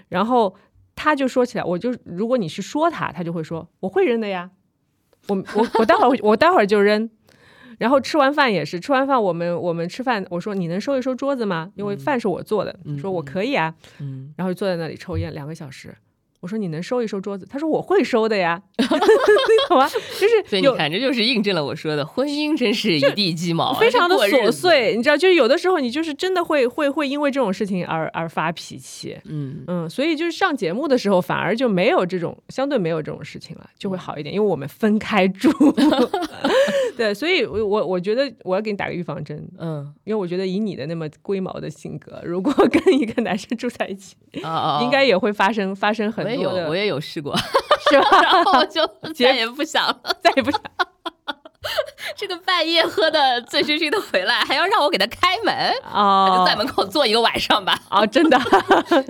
然后他就说起来，我就如果你去说他，他就会说我会扔的呀，我我我待会儿我待会儿就扔。然后吃完饭也是，吃完饭我们我们吃饭，我说你能收一收桌子吗？因为饭是我做的，说我可以啊，嗯，然后坐在那里抽烟两个小时。我说你能收一收桌子？他说我会收的呀，好吗？就是，所以你看，这就是印证了我说的，婚姻真是一地鸡毛，非常的琐碎。你知道，就是有的时候你就是真的会会会因为这种事情而而发脾气。嗯嗯，所以就是上节目的时候，反而就没有这种相对没有这种事情了，就会好一点，因为我们分开住。对，所以我我我觉得我要给你打个预防针。嗯，因为我觉得以你的那么龟毛的性格，如果跟一个男生住在一起，啊 应该也会发生发生很。我也有，我也有试过，是吧？然后我就再也不想了，再也不想。这个半夜喝的醉醺醺的回来，还要让我给他开门啊？就在门口坐一个晚上吧？啊，真的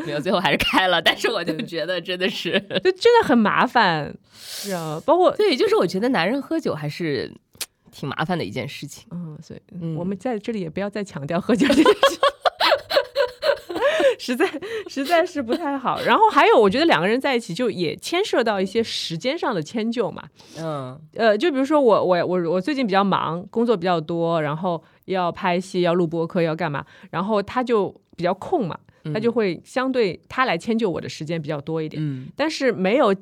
没有，最后还是开了。但是我就觉得真的是，就真的很麻烦，是啊。包括对，就是我觉得男人喝酒还是挺麻烦的一件事情。嗯，所以我们在这里也不要再强调喝酒这件事。实在实在是不太好。然后还有，我觉得两个人在一起就也牵涉到一些时间上的迁就嘛。嗯，呃，就比如说我我我我最近比较忙，工作比较多，然后要拍戏，要录播客，要干嘛，然后他就比较空嘛，他就会相对他来迁就我的时间比较多一点。嗯，但是没有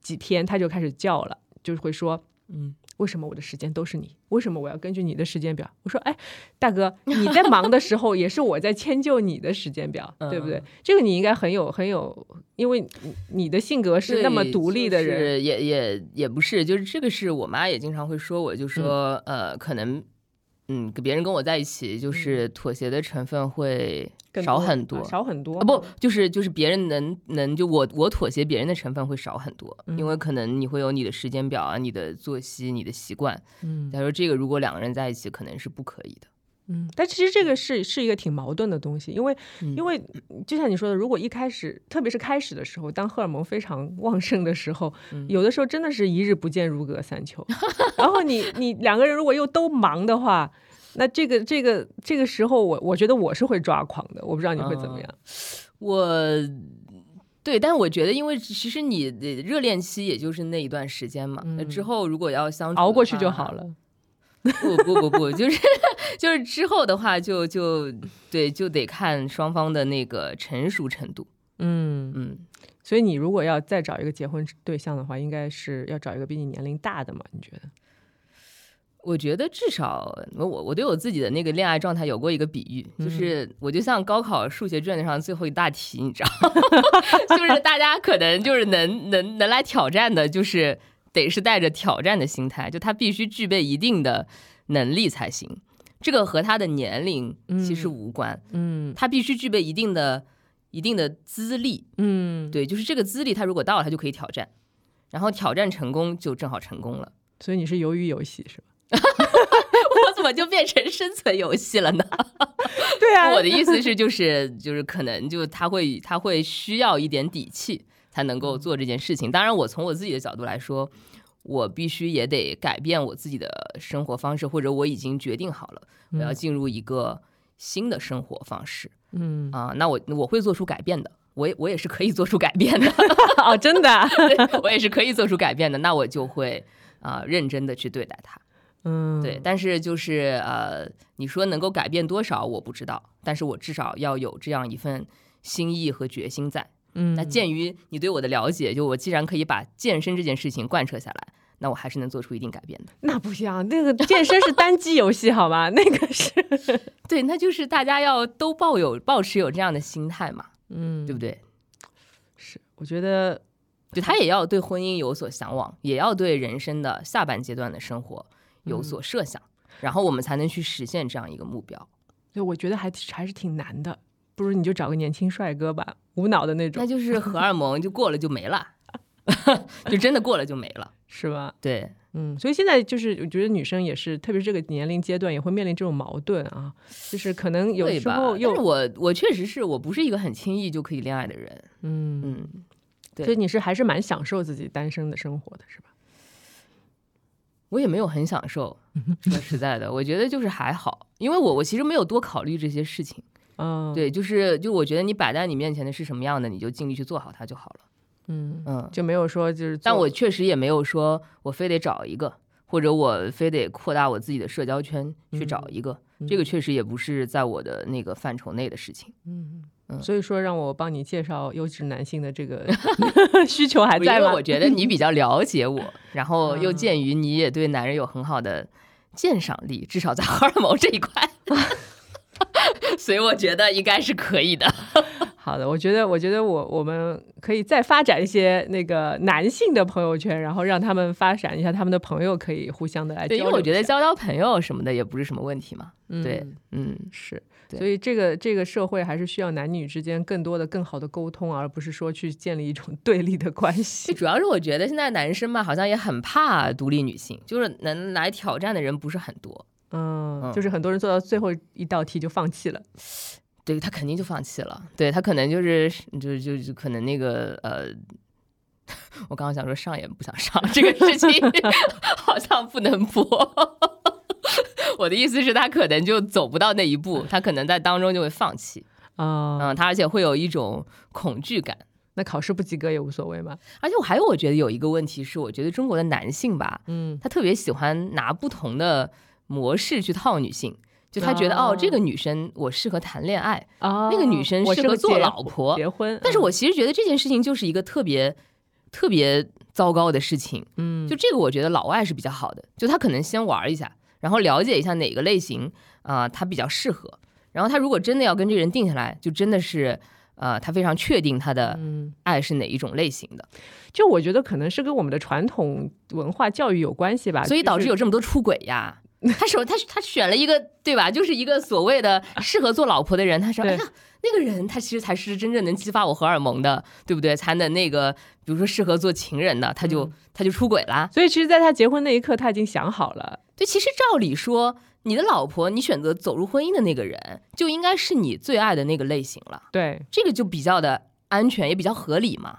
几天他就开始叫了，就会说，嗯。为什么我的时间都是你？为什么我要根据你的时间表？我说，哎，大哥，你在忙的时候，也是我在迁就你的时间表，对不对？这个你应该很有很有，因为你的性格是那么独立的人，也也也不是，就是这个是我妈也经常会说我，就说呃，可能嗯，跟别人跟我在一起，就是妥协的成分会少很多，少很多。啊，不，就是就是别人能能就我我妥协别人的成分会少很多，因为可能你会有你的时间表啊，你的作息，你的习惯，嗯，假如这个如果两个人在一起，可能是不可以的。嗯，但其实这个是是一个挺矛盾的东西，因为因为就像你说的，如果一开始，特别是开始的时候，当荷尔蒙非常旺盛的时候，有的时候真的是一日不见如隔三秋。然后你你两个人如果又都忙的话，那这个这个这个时候，我我觉得我是会抓狂的。我不知道你会怎么样。我对，但是我觉得，因为其实你的热恋期也就是那一段时间嘛，那之后如果要相处，熬过去就好了。不不不不，就是 就是之后的话，就就对，就得看双方的那个成熟程度。嗯嗯，所以你如果要再找一个结婚对象的话，应该是要找一个比你年龄大的嘛？你觉得？我觉得至少我我对我自己的那个恋爱状态有过一个比喻，就是我就像高考数学卷子上最后一大题，你知道，就是大家可能就是能能能来挑战的，就是。得是带着挑战的心态，就他必须具备一定的能力才行。这个和他的年龄其实无关，嗯，他必须具备一定的、一定的资历，嗯，对，就是这个资历，他如果到了，他就可以挑战，然后挑战成功就正好成功了。所以你是鱿鱼游戏是吧？我怎么就变成生存游戏了呢？对啊，我的意思是，就是就是可能就他会他会需要一点底气。才能够做这件事情。当然，我从我自己的角度来说，我必须也得改变我自己的生活方式，或者我已经决定好了，我要进入一个新的生活方式。嗯啊，那我我会做出改变的。我也我也是可以做出改变的。哦，真的，我也是可以做出改变的。那我就会啊，认真的去对待它。嗯，对。但是就是呃，你说能够改变多少，我不知道。但是我至少要有这样一份心意和决心在。嗯，那鉴于你对我的了解，就我既然可以把健身这件事情贯彻下来，那我还是能做出一定改变的。那不一样，那个健身是单机游戏，好吗？那个是对，那就是大家要都抱有、抱持有这样的心态嘛，嗯，对不对？是，我觉得，就他也要对婚姻有所向往，也要对人生的下半阶段的生活有所设想，然后我们才能去实现这样一个目标。对，我觉得还还是挺难的。不如你就找个年轻帅哥吧，无脑的那种。那就是荷尔蒙就过了就没了，就真的过了就没了，是吧？对，嗯，所以现在就是我觉得女生也是，特别是这个年龄阶段也会面临这种矛盾啊，就是可能有时候又我我确实是我不是一个很轻易就可以恋爱的人，嗯嗯，所以你是还是蛮享受自己单身的生活的，是吧？我也没有很享受，说实在的，我觉得就是还好，因为我我其实没有多考虑这些事情。嗯，对，就是就我觉得你摆在你面前的是什么样的，你就尽力去做好它就好了。嗯嗯，就没有说就是，但我确实也没有说我非得找一个，或者我非得扩大我自己的社交圈去找一个，这个确实也不是在我的那个范畴内的事情。嗯嗯，所以说让我帮你介绍优质男性的这个 需求还在吗？我觉得你比 较了解我，然后又鉴于你也对男人有很好的鉴赏力，至少在 荷尔蒙这一块。所以我觉得应该是可以的。好的，我觉得，我觉得我我们可以再发展一些那个男性的朋友圈，然后让他们发展一下他们的朋友，可以互相的来交流。因为我觉得交交朋友什么的也不是什么问题嘛。对，嗯，是。所以这个这个社会还是需要男女之间更多的、更好的沟通，而不是说去建立一种 对立的关系。主要是我觉得现在男生嘛，好像也很怕独立女性，就是能来挑战的人不是很多。嗯，就是很多人做到最后一道题就放弃了，对他肯定就放弃了，对他可能就是就就就可能那个呃，我刚刚想说上也不想上这个事情，好像不能播。我的意思是，他可能就走不到那一步，他可能在当中就会放弃啊，嗯，他而且会有一种恐惧感。那考试不及格也无所谓吗？而且我还有我觉得有一个问题是，我觉得中国的男性吧，嗯，他特别喜欢拿不同的。模式去套女性，就他觉得哦，这个女生我适合谈恋爱，那个女生适合做老婆结婚。但是我其实觉得这件事情就是一个特别特别糟糕的事情。嗯，就这个我觉得老外是比较好的，就他可能先玩一下，然后了解一下哪个类型啊他比较适合，然后他如果真的要跟这个人定下来，就真的是呃他非常确定他的爱是哪一种类型的。就我觉得可能是跟我们的传统文化教育有关系吧，所以导致有这么多出轨呀。他说他他选了一个对吧？就是一个所谓的适合做老婆的人。他说：“哎呀，那个人他其实才是真正能激发我荷尔蒙的，对不对？才能那个，比如说适合做情人的，他就他就出轨啦。所以其实，在他结婚那一刻，他已经想好了。对，其实照理说，你的老婆，你选择走入婚姻的那个人，就应该是你最爱的那个类型了。对，这个就比较的安全，也比较合理嘛。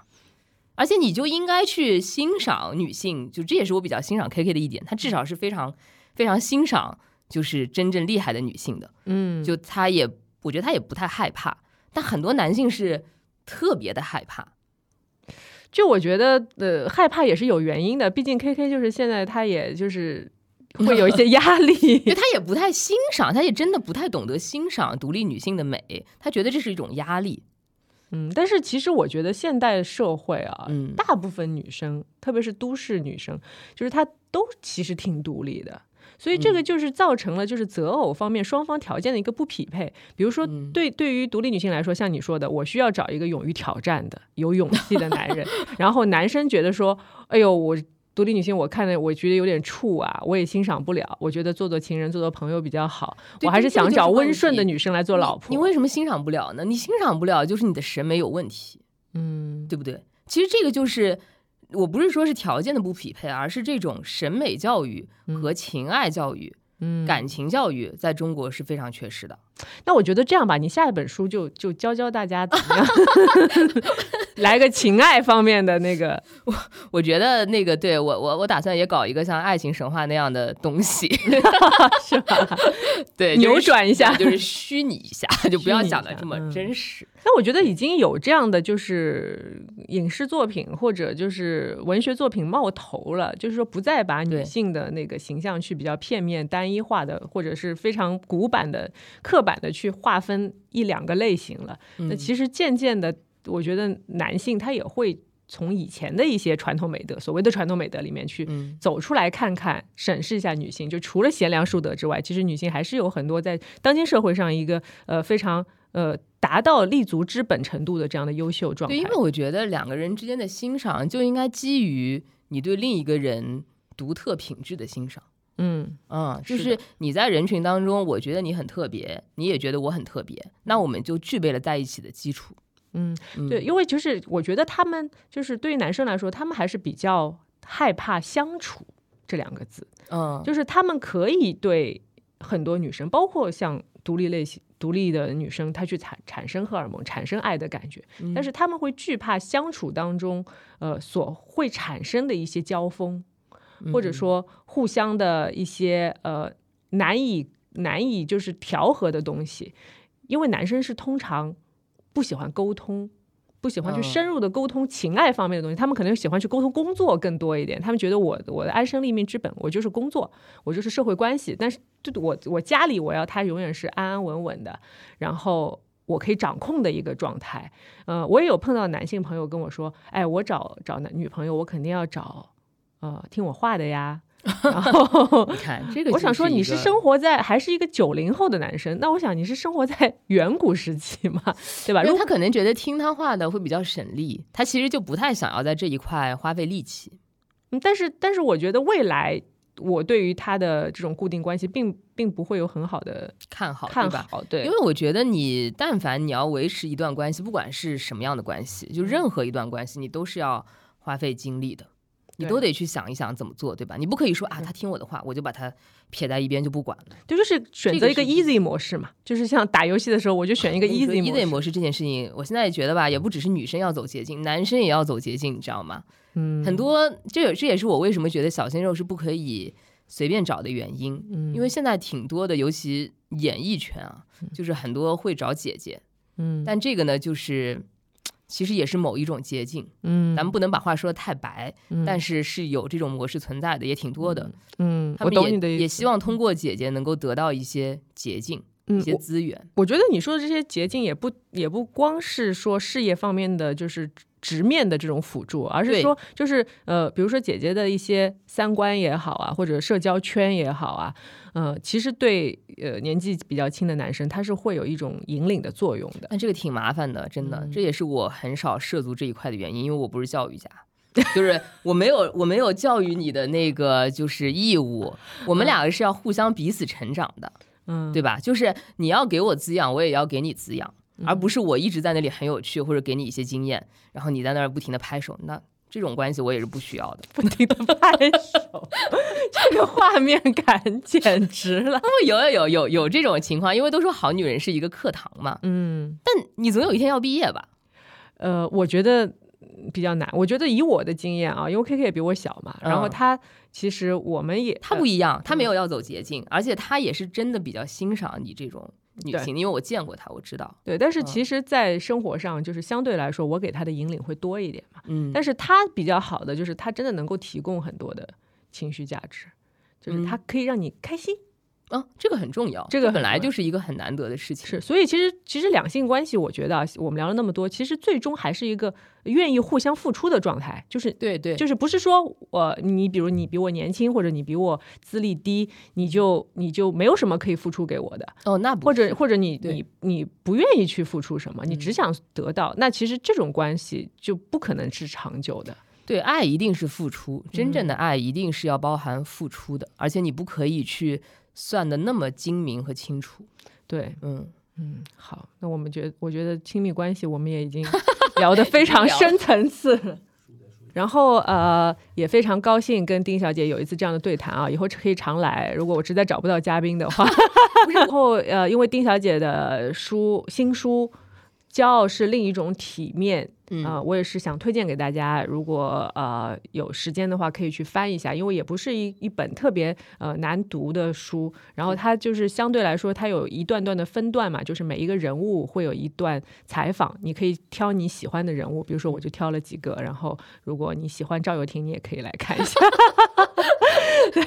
而且你就应该去欣赏女性，就这也是我比较欣赏 K K 的一点，她至少是非常。非常欣赏就是真正厉害的女性的，嗯，就她也，我觉得她也不太害怕，但很多男性是特别的害怕。就我觉得，呃，害怕也是有原因的，毕竟 K K 就是现在他也就是 会有一些压力，因为他也不太欣赏，他也真的不太懂得欣赏独立女性的美，他觉得这是一种压力。嗯，但是其实我觉得现代社会啊，嗯，大部分女生，特别是都市女生，就是她都其实挺独立的。所以这个就是造成了就是择偶方面双方条件的一个不匹配。比如说，对对于独立女性来说，像你说的，我需要找一个勇于挑战的、有勇气的男人。然后男生觉得说，哎呦，我独立女性，我看了我觉得有点怵啊，我也欣赏不了。我觉得做做情人、做做朋友比较好。我还是想找温顺的女生来做老婆。你为什么欣赏不了呢？你欣赏不了，就是你的审美有问题，嗯，对不对？其实这个就是。我不是说是条件的不匹配，而是这种审美教育和情爱教育、感情教育在中国是非常缺失的。那我觉得这样吧，你下一本书就就教教大家怎么样，来个情爱方面的那个。我我觉得那个对我我我打算也搞一个像爱情神话那样的东西，是吧？对，扭转一下，就是虚拟一下，就不要讲的这么真实。那我觉得已经有这样的就是影视作品或者就是文学作品冒头了，就是说不再把女性的那个形象去比较片面单一化的，或者是非常古板的刻。版的去划分一两个类型了，那其实渐渐的，我觉得男性他也会从以前的一些传统美德，所谓的传统美德里面去走出来，看看审视一下女性。就除了贤良淑德之外，其实女性还是有很多在当今社会上一个呃非常呃达到立足之本程度的这样的优秀状态。对，因为我觉得两个人之间的欣赏就应该基于你对另一个人独特品质的欣赏。嗯嗯，就是你在人群当中，我觉得你很特别，你也觉得我很特别，那我们就具备了在一起的基础。嗯，对，因为就是我觉得他们就是对于男生来说，他们还是比较害怕相处这两个字。嗯，就是他们可以对很多女生，包括像独立类型、独立的女生，她去产产生荷尔蒙、产生爱的感觉，但是他们会惧怕相处当中，呃，所会产生的一些交锋。或者说互相的一些呃难以难以就是调和的东西，因为男生是通常不喜欢沟通，不喜欢去深入的沟通情爱方面的东西，他们可能喜欢去沟通工作更多一点。他们觉得我我的安身立命之本，我就是工作，我就是社会关系。但是就我我家里我要他永远是安安稳稳的，然后我可以掌控的一个状态。呃，我也有碰到男性朋友跟我说，哎，我找找男女朋友，我肯定要找。呃，听我话的呀。然后你看这个，我想说你是生活在还是一个九零后的男生？那我想你是生活在 远古时期嘛，对吧？因为他可能觉得听他话的会比较省力，他其实就不太想要在这一块花费力气。嗯，但是但是我觉得未来我对于他的这种固定关系，并并不会有很好的看好，看好。对，因为我觉得你但凡你要维持一段关系，不管是什么样的关系，就任何一段关系，你都是要花费精力的。你都得去想一想怎么做，对吧？你不可以说啊，他听我的话，我就把他撇在一边就不管了。对，就是选择一个 easy 模式嘛，就是像打游戏的时候，我就选一个 easy easy 模式。这件事情，我现在也觉得吧，也不只是女生要走捷径，男生也要走捷径，你知道吗？嗯，很多这也这也是我为什么觉得小鲜肉是不可以随便找的原因。嗯，因为现在挺多的，尤其演艺圈啊，就是很多会找姐姐。嗯，但这个呢，就是。其实也是某一种捷径，嗯，咱们不能把话说的太白，但是是有这种模式存在的，也挺多的，嗯，我懂你的，也希望通过姐姐能够得到一些捷径，一些资源。我觉得你说的这些捷径，也不也不光是说事业方面的，就是直面的这种辅助，而是说，就是呃，比如说姐姐的一些三观也好啊，或者社交圈也好啊。嗯，其实对呃年纪比较轻的男生，他是会有一种引领的作用的。那这个挺麻烦的，真的，这也是我很少涉足这一块的原因，因为我不是教育家。就是我没有我没有教育你的那个就是义务，我们两个是要互相彼此成长的，嗯，对吧？就是你要给我滋养，我也要给你滋养，而不是我一直在那里很有趣，或者给你一些经验，然后你在那儿不停的拍手，那这种关系我也是不需要的。不停的拍手，这个画面感简直了。有有有有有这种情况，因为都说好女人是一个课堂嘛，嗯，但你总有一天要毕业吧？呃，我觉得比较难。我觉得以我的经验啊，因为 K K 也比我小嘛，然后嗯他其实我们也他不一样，他没有要走捷径，而且他也是真的比较欣赏你这种女对性，因为我见过他，我知道。对，但是嗯其实，在生活上，就是相对来说，我给他的引领会多一点嘛。嗯，但是他比较好的就是他真的能够提供很多的情绪价值，就是他可以让你开心。哦，这个很重要，这个本来就是一个很难得的事情。是，所以其实其实两性关系，我觉得啊，我们聊了那么多，其实最终还是一个愿意互相付出的状态，就是。对对，就是不是说我你比如你比我年轻或者你比我资历低，你就你就没有什么可以付出给我的，哦，那不或者或者你你你不愿意去付出什么，你只想得到，那其实这种关系就不可能是长久的。对爱一定是付出，真嗯正的爱一定是要包含付出的，而且你不可以去算的那么精明和清楚。对，嗯，嗯，好，那我们觉我觉得亲密关系我们也已经 聊得非常深层次了。然后呃，也非常高兴跟丁小姐有一次这样的对谈啊，以后可以常来。如果我实在找不到嘉宾的话，然后呃，因为丁小姐的书新书《骄傲是另一种体面》嗯啊、我也是想推荐给大家，如果呃有时间的话，可以去翻一下，因为也不是一一本特别呃难读的书，然后它就是相对来说，它有一段段的分段嘛，就是每一个人物会有一段采访，你可以挑你喜欢的人物，比如说我就挑了几个，然后如果你喜欢赵又廷，你也可以来看一下。对，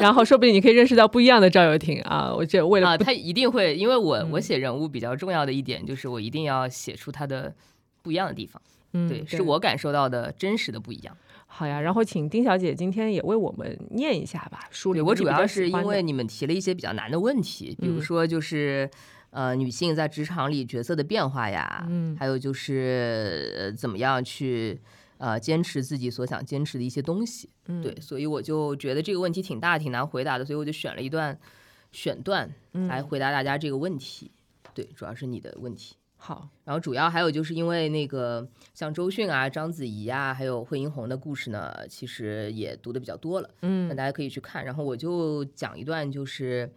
然后说不定你可以认识到不一样的赵又廷啊！我这为了啊，他一定会，因为我嗯我写人物比较重要的一点就是我一定要写出他的不一样的地方，嗯对，是我感受到的真实的不一样。好呀，然后请丁小姐今天也为我们念一下吧。书里我主要是因为你们提了一些比较难的问题，比如嗯说就是。呃，女性在职场里角色的变化呀，嗯还有就是、呃、怎么样去呃坚持自己所想坚持的一些东西，嗯对，所以我就觉得这个问题挺大、挺难回答的，所以我就选了一段选段嗯来回答大家这个问题。对，主要是你的问题。好，然后主要还有就是因为那个像周迅啊、章子怡啊，还有惠英红的故事呢，其实也读的比较多了，嗯那嗯大家可以去看。然后我就讲一段，就是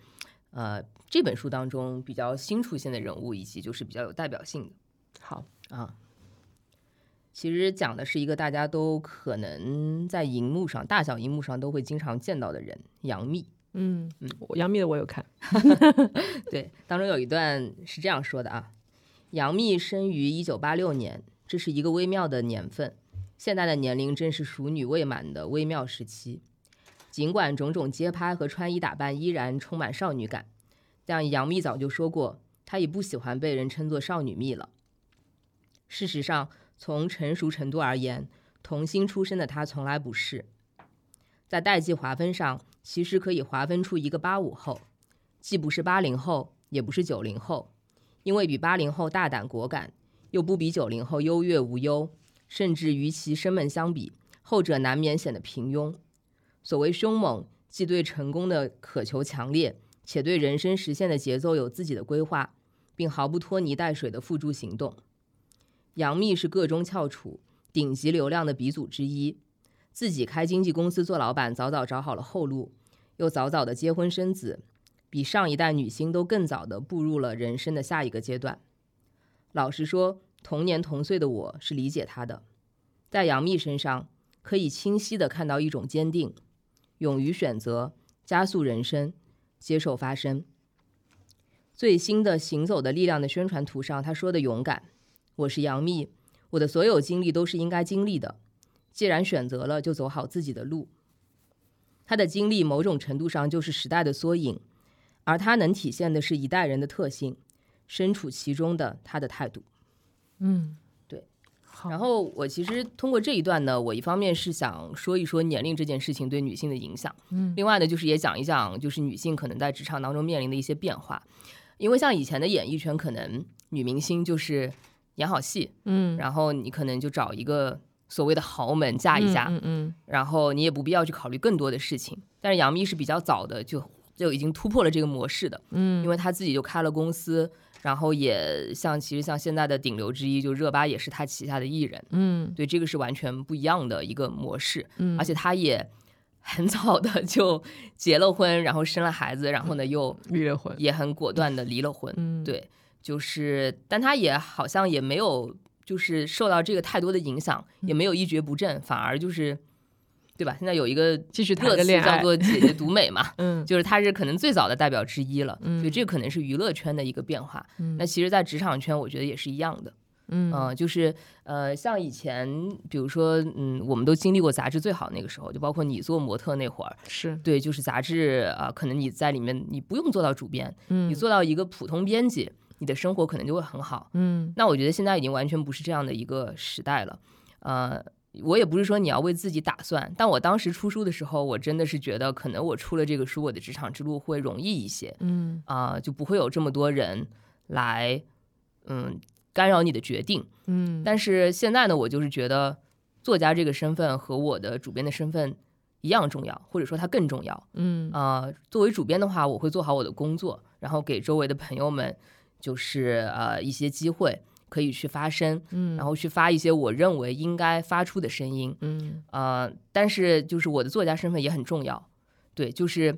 呃这本书当中比较新出现的人物，以及就是比较有代表性的好，啊。其实讲的是一个大家都可能在荧幕上、大小荧幕上都会经常见到的人——杨幂。嗯，嗯杨幂的我有看，对，当中有一段是这样说的啊：杨幂生于一九八六年，这是一个微妙的年份。现在的年龄正是熟女未满的微妙时期。尽管种种街拍和穿衣打扮依然充满少女感，但杨幂早就说过，她已不喜欢被人称作少女蜜了。事实上，从成熟程度而言，童星出身的她从来不是。在代际划分上，其实可以划分出一个八五后，既不是八零后，也不是九零后，因为比八零后大胆果敢，又不比九零后优越无忧，甚至与其生们相比，后者难免显得平庸。所谓凶猛，既对成功的渴求强烈，且对人生实现的节奏有自己的规划，并毫不拖泥带水的付诸行动。杨幂是个中翘楚，顶级流量的鼻祖之一，自己开经纪公司做老板，早早找好了后路，又早早的结婚生子，比上一代女星都更早的步入了人生的下一个阶段。老实说，同年同岁的我是理解她的，在杨幂身上可以清晰的看到一种坚定，勇于选择，加速人生，接受发生。最新的《行走的力量》的宣传图上，她说的勇敢，我是杨幂，我的所有经历都是应该经历的，既然选择了，就走好自己的路。她的经历某种程度上就是时代的缩影，而它能体现的是一代人的特性，身处其中的他的态度。嗯，对。好，然后我其实通过这一段呢，我一方面是想说一说年龄这件事情对女性的影响，嗯，另外呢就是也讲一讲就是女性可能在职场当中面临的一些变化，因为像以前的演艺圈，可能女明星就是演好戏，嗯，然后你可能就找一个所谓的豪门嫁一嫁，嗯嗯，然后你也不必要去考虑更多的事情。但是杨幂是比较早的就就已经突破了这个模式的，嗯，因为他自己就开了公司，然后也像其实像现在的顶流之一，就热巴也是他旗下的艺人，嗯，对，这个是完全不一样的一个模式，嗯，而且他也很早的就结了婚，然后生了孩子，然后呢又离了婚，也很果断的离了婚，嗯，对，就是，但他也好像也没有。就是受到这个太多的影响，也没有一蹶不振，反而就是，对吧？现在有一个继续热词叫做“姐姐独美”嘛，嗯，就是她是可能最早的代表之一了，嗯，所以这可能是娱乐圈的一个变化。嗯，那其实，在职场圈，我觉得也是一样的，嗯，就是呃，像以前，比如说，嗯，我们都经历过杂志最好那个时候，就包括你做模特那会儿，是对，就是杂志啊，可能你在里面，你不用做到主编，嗯，你做到一个普通编辑。你的生活可能就会很好，嗯，那我觉得现在已经完全不是这样的一个时代了，呃，我也不是说你要为自己打算，但我当时出书的时候，我真的是觉得可能我出了这个书，我的职场之路会容易一些，嗯，啊，就不会有这么多人来，嗯，干扰你的决定，嗯，但是现在呢，我就是觉得作家这个身份和我的主编的身份一样重要，或者说它更重要，嗯，啊，作为主编的话，我会做好我的工作，然后给周围的朋友们。就是呃一些机会可以去发声，嗯，然后去发一些我认为应该发出的声音，嗯，呃，但是就是我的作家身份也很重要，对，就是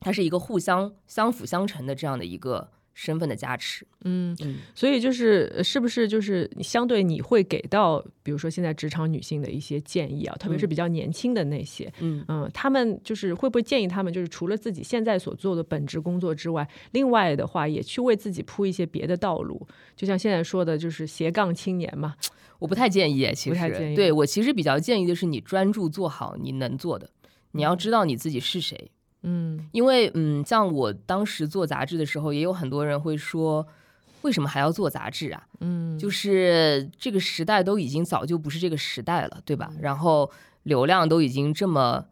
它是一个互相相辅相成的这样的一个。身份的加持，嗯嗯，所以就是是不是就是相对你会给到，比如说现在职场女性的一些建议啊，特别是比较年轻的那些，嗯。嗯，他们就是会不会建议他们就是除了自己现在所做的本职工作之外，另外的话也去为自己铺一些别的道路，就像现在说的，就是斜杠青年嘛。我不太建议，其实对我其实比较建议的是你专注做好你能做的，你要知道你自己是谁。嗯，因为嗯，像我当时做杂志的时候，也有很多人会说，为什么还要做杂志啊？嗯，就是这个时代都已经早就不是这个时代了，对吧？然后流量都已经这么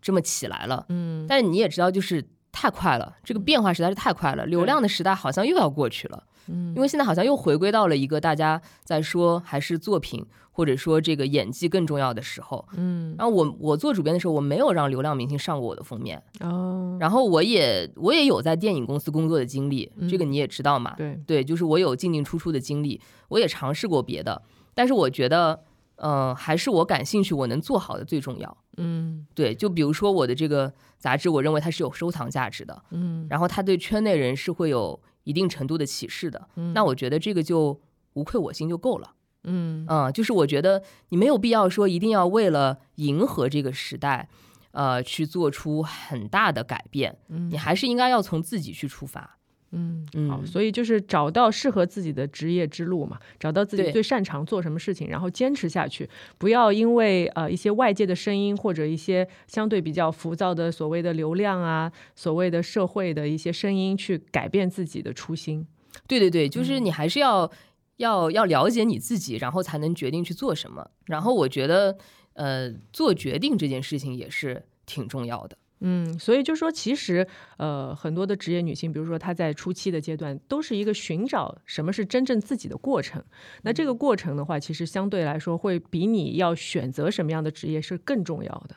这么起来了，嗯，但是你也知道，就是太快了，这个变化实在是太快了，流量的时代好像又要过去了，嗯，因为现在好像又回归到了一个大家在说还是作品。或者说这个演技更重要的时候，嗯，然后我我做主编的时候，我没有让流量明星上过我的封面哦，然后我也我也有在电影公司工作的经历，这个你也知道嘛，对。对，就是我有进进出出的经历，我也尝试过别的，但是我觉得，嗯，还是我感兴趣，我能做好的最重要，嗯，对，就比如说我的这个杂志，我认为它是有收藏价值的，嗯，然后它对圈内人是会有一定程度的启示的，那我觉得这个就无愧我心就够了。嗯嗯，就是我觉得你没有必要说一定要为了迎合这个时代，呃，去做出很大的改变。嗯，你还是应该要从自己去出发。嗯好，所以就是找到适合自己的职业之路嘛，找到自己最擅长做什么事情，然后坚持下去，不要因为呃一些外界的声音或者一些相对比较浮躁的所谓的流量啊，所谓的社会的一些声音去改变自己的初心。对对对，就是你还是要。要要了解你自己，然后才能决定去做什么。然后我觉得，呃，做决定这件事情也是挺重要的。嗯，所以就说，其实，呃，很多的职业女性，比如说她在初期的阶段，都是一个寻找什么是真正自己的过程。那这个过程的话，其实相对来说，会比你要选择什么样的职业是更重要的。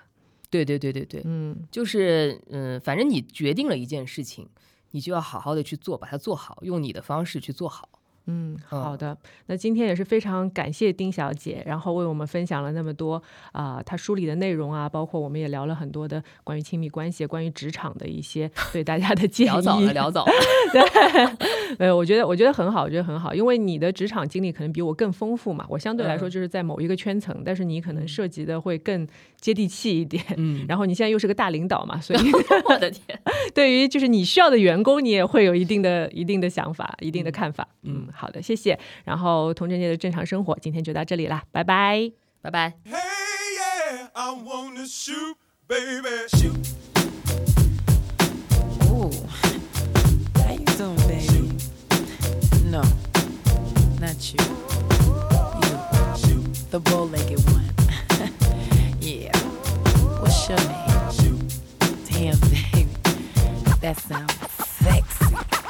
对对对对对，嗯，就是嗯，反正你决定了一件事情，你就要好好的去做，把它做好，用你的方式去做好。嗯，好的。那今天也是非常感谢丁小姐，然后为我们分享了那么多啊，她书里的内容啊，包括我们也聊了很多的关于亲密关系、关于职场的一些 对大家的建议。聊早了，聊早了。对，呃，我觉得我觉得很好，我觉得很好，因为你的职场经历可能比我更丰富嘛。我相对来说就是在某一个圈层，但是你可能涉及的会更接地气一点。嗯。然后你现在又是个大领导嘛，所以 我的天，对于就是你需要的员工，你也会有一定的一定的想法、一定的看法。嗯。好的，谢谢。然后童贞节的正常生活，今天就到这里啦，拜拜，拜拜。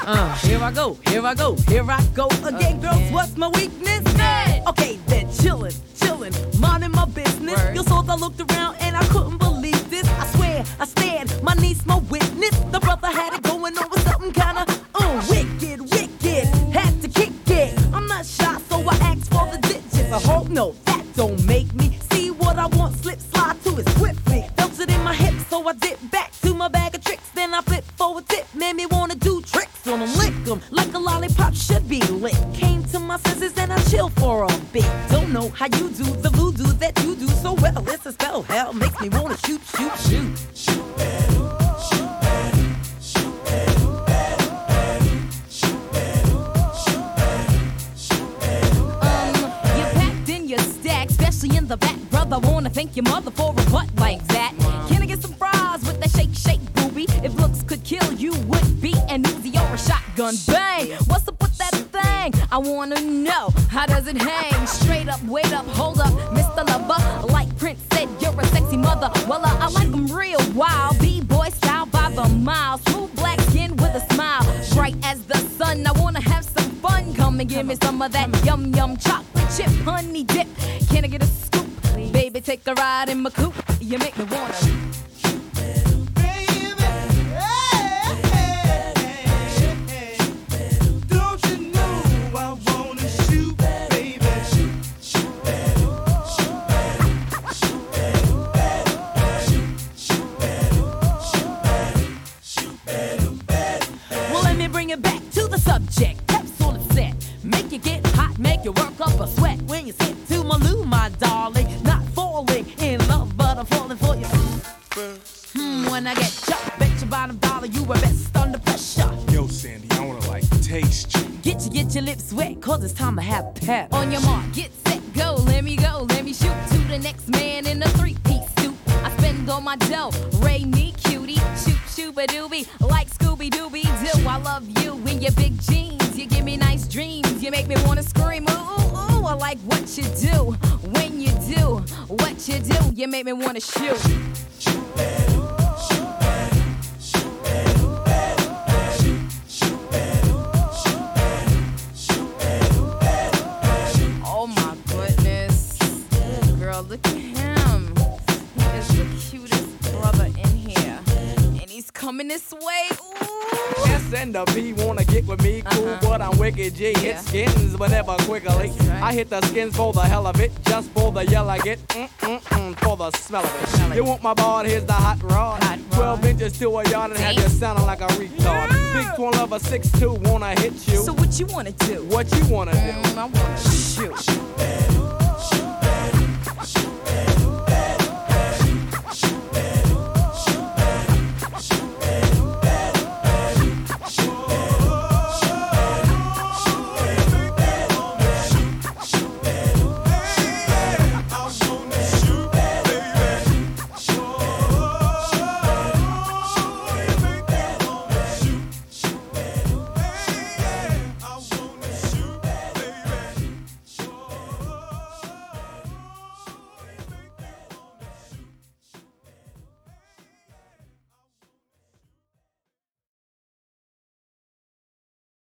Uh, here I go, here I go, here I go again, girls. What's my weakness? Okay, then chillin', chillin', minding my business. Word. You saw I looked around and I couldn't believe this. I swear, I stand, my niece, my witness. The brother had it going on with something kinda, uh, wicked, wicked. Had to kick it. I'm not shy, so I asked for the digits. I hope no, work up a sweat when you sit to my loo, my darling. Not falling in love, but I'm falling for you. Hmm, when I get chucked, bet your bottom dollar you were best under pressure. Yo, Sandy, I wanna like taste you. Get you, get your lips wet, cause it's time to have pep. On your mark, get hit the skins for the hell of it, just for the yell I get, mm mm mm, for the smell of it. You want my ball? Here's the hot rod. Hot rod. 12 inches to a yard and have you sounding like a retard. Big 12 of a 6'2, wanna hit you. So what you wanna do? what you wanna do? Mm, I wanna shoot.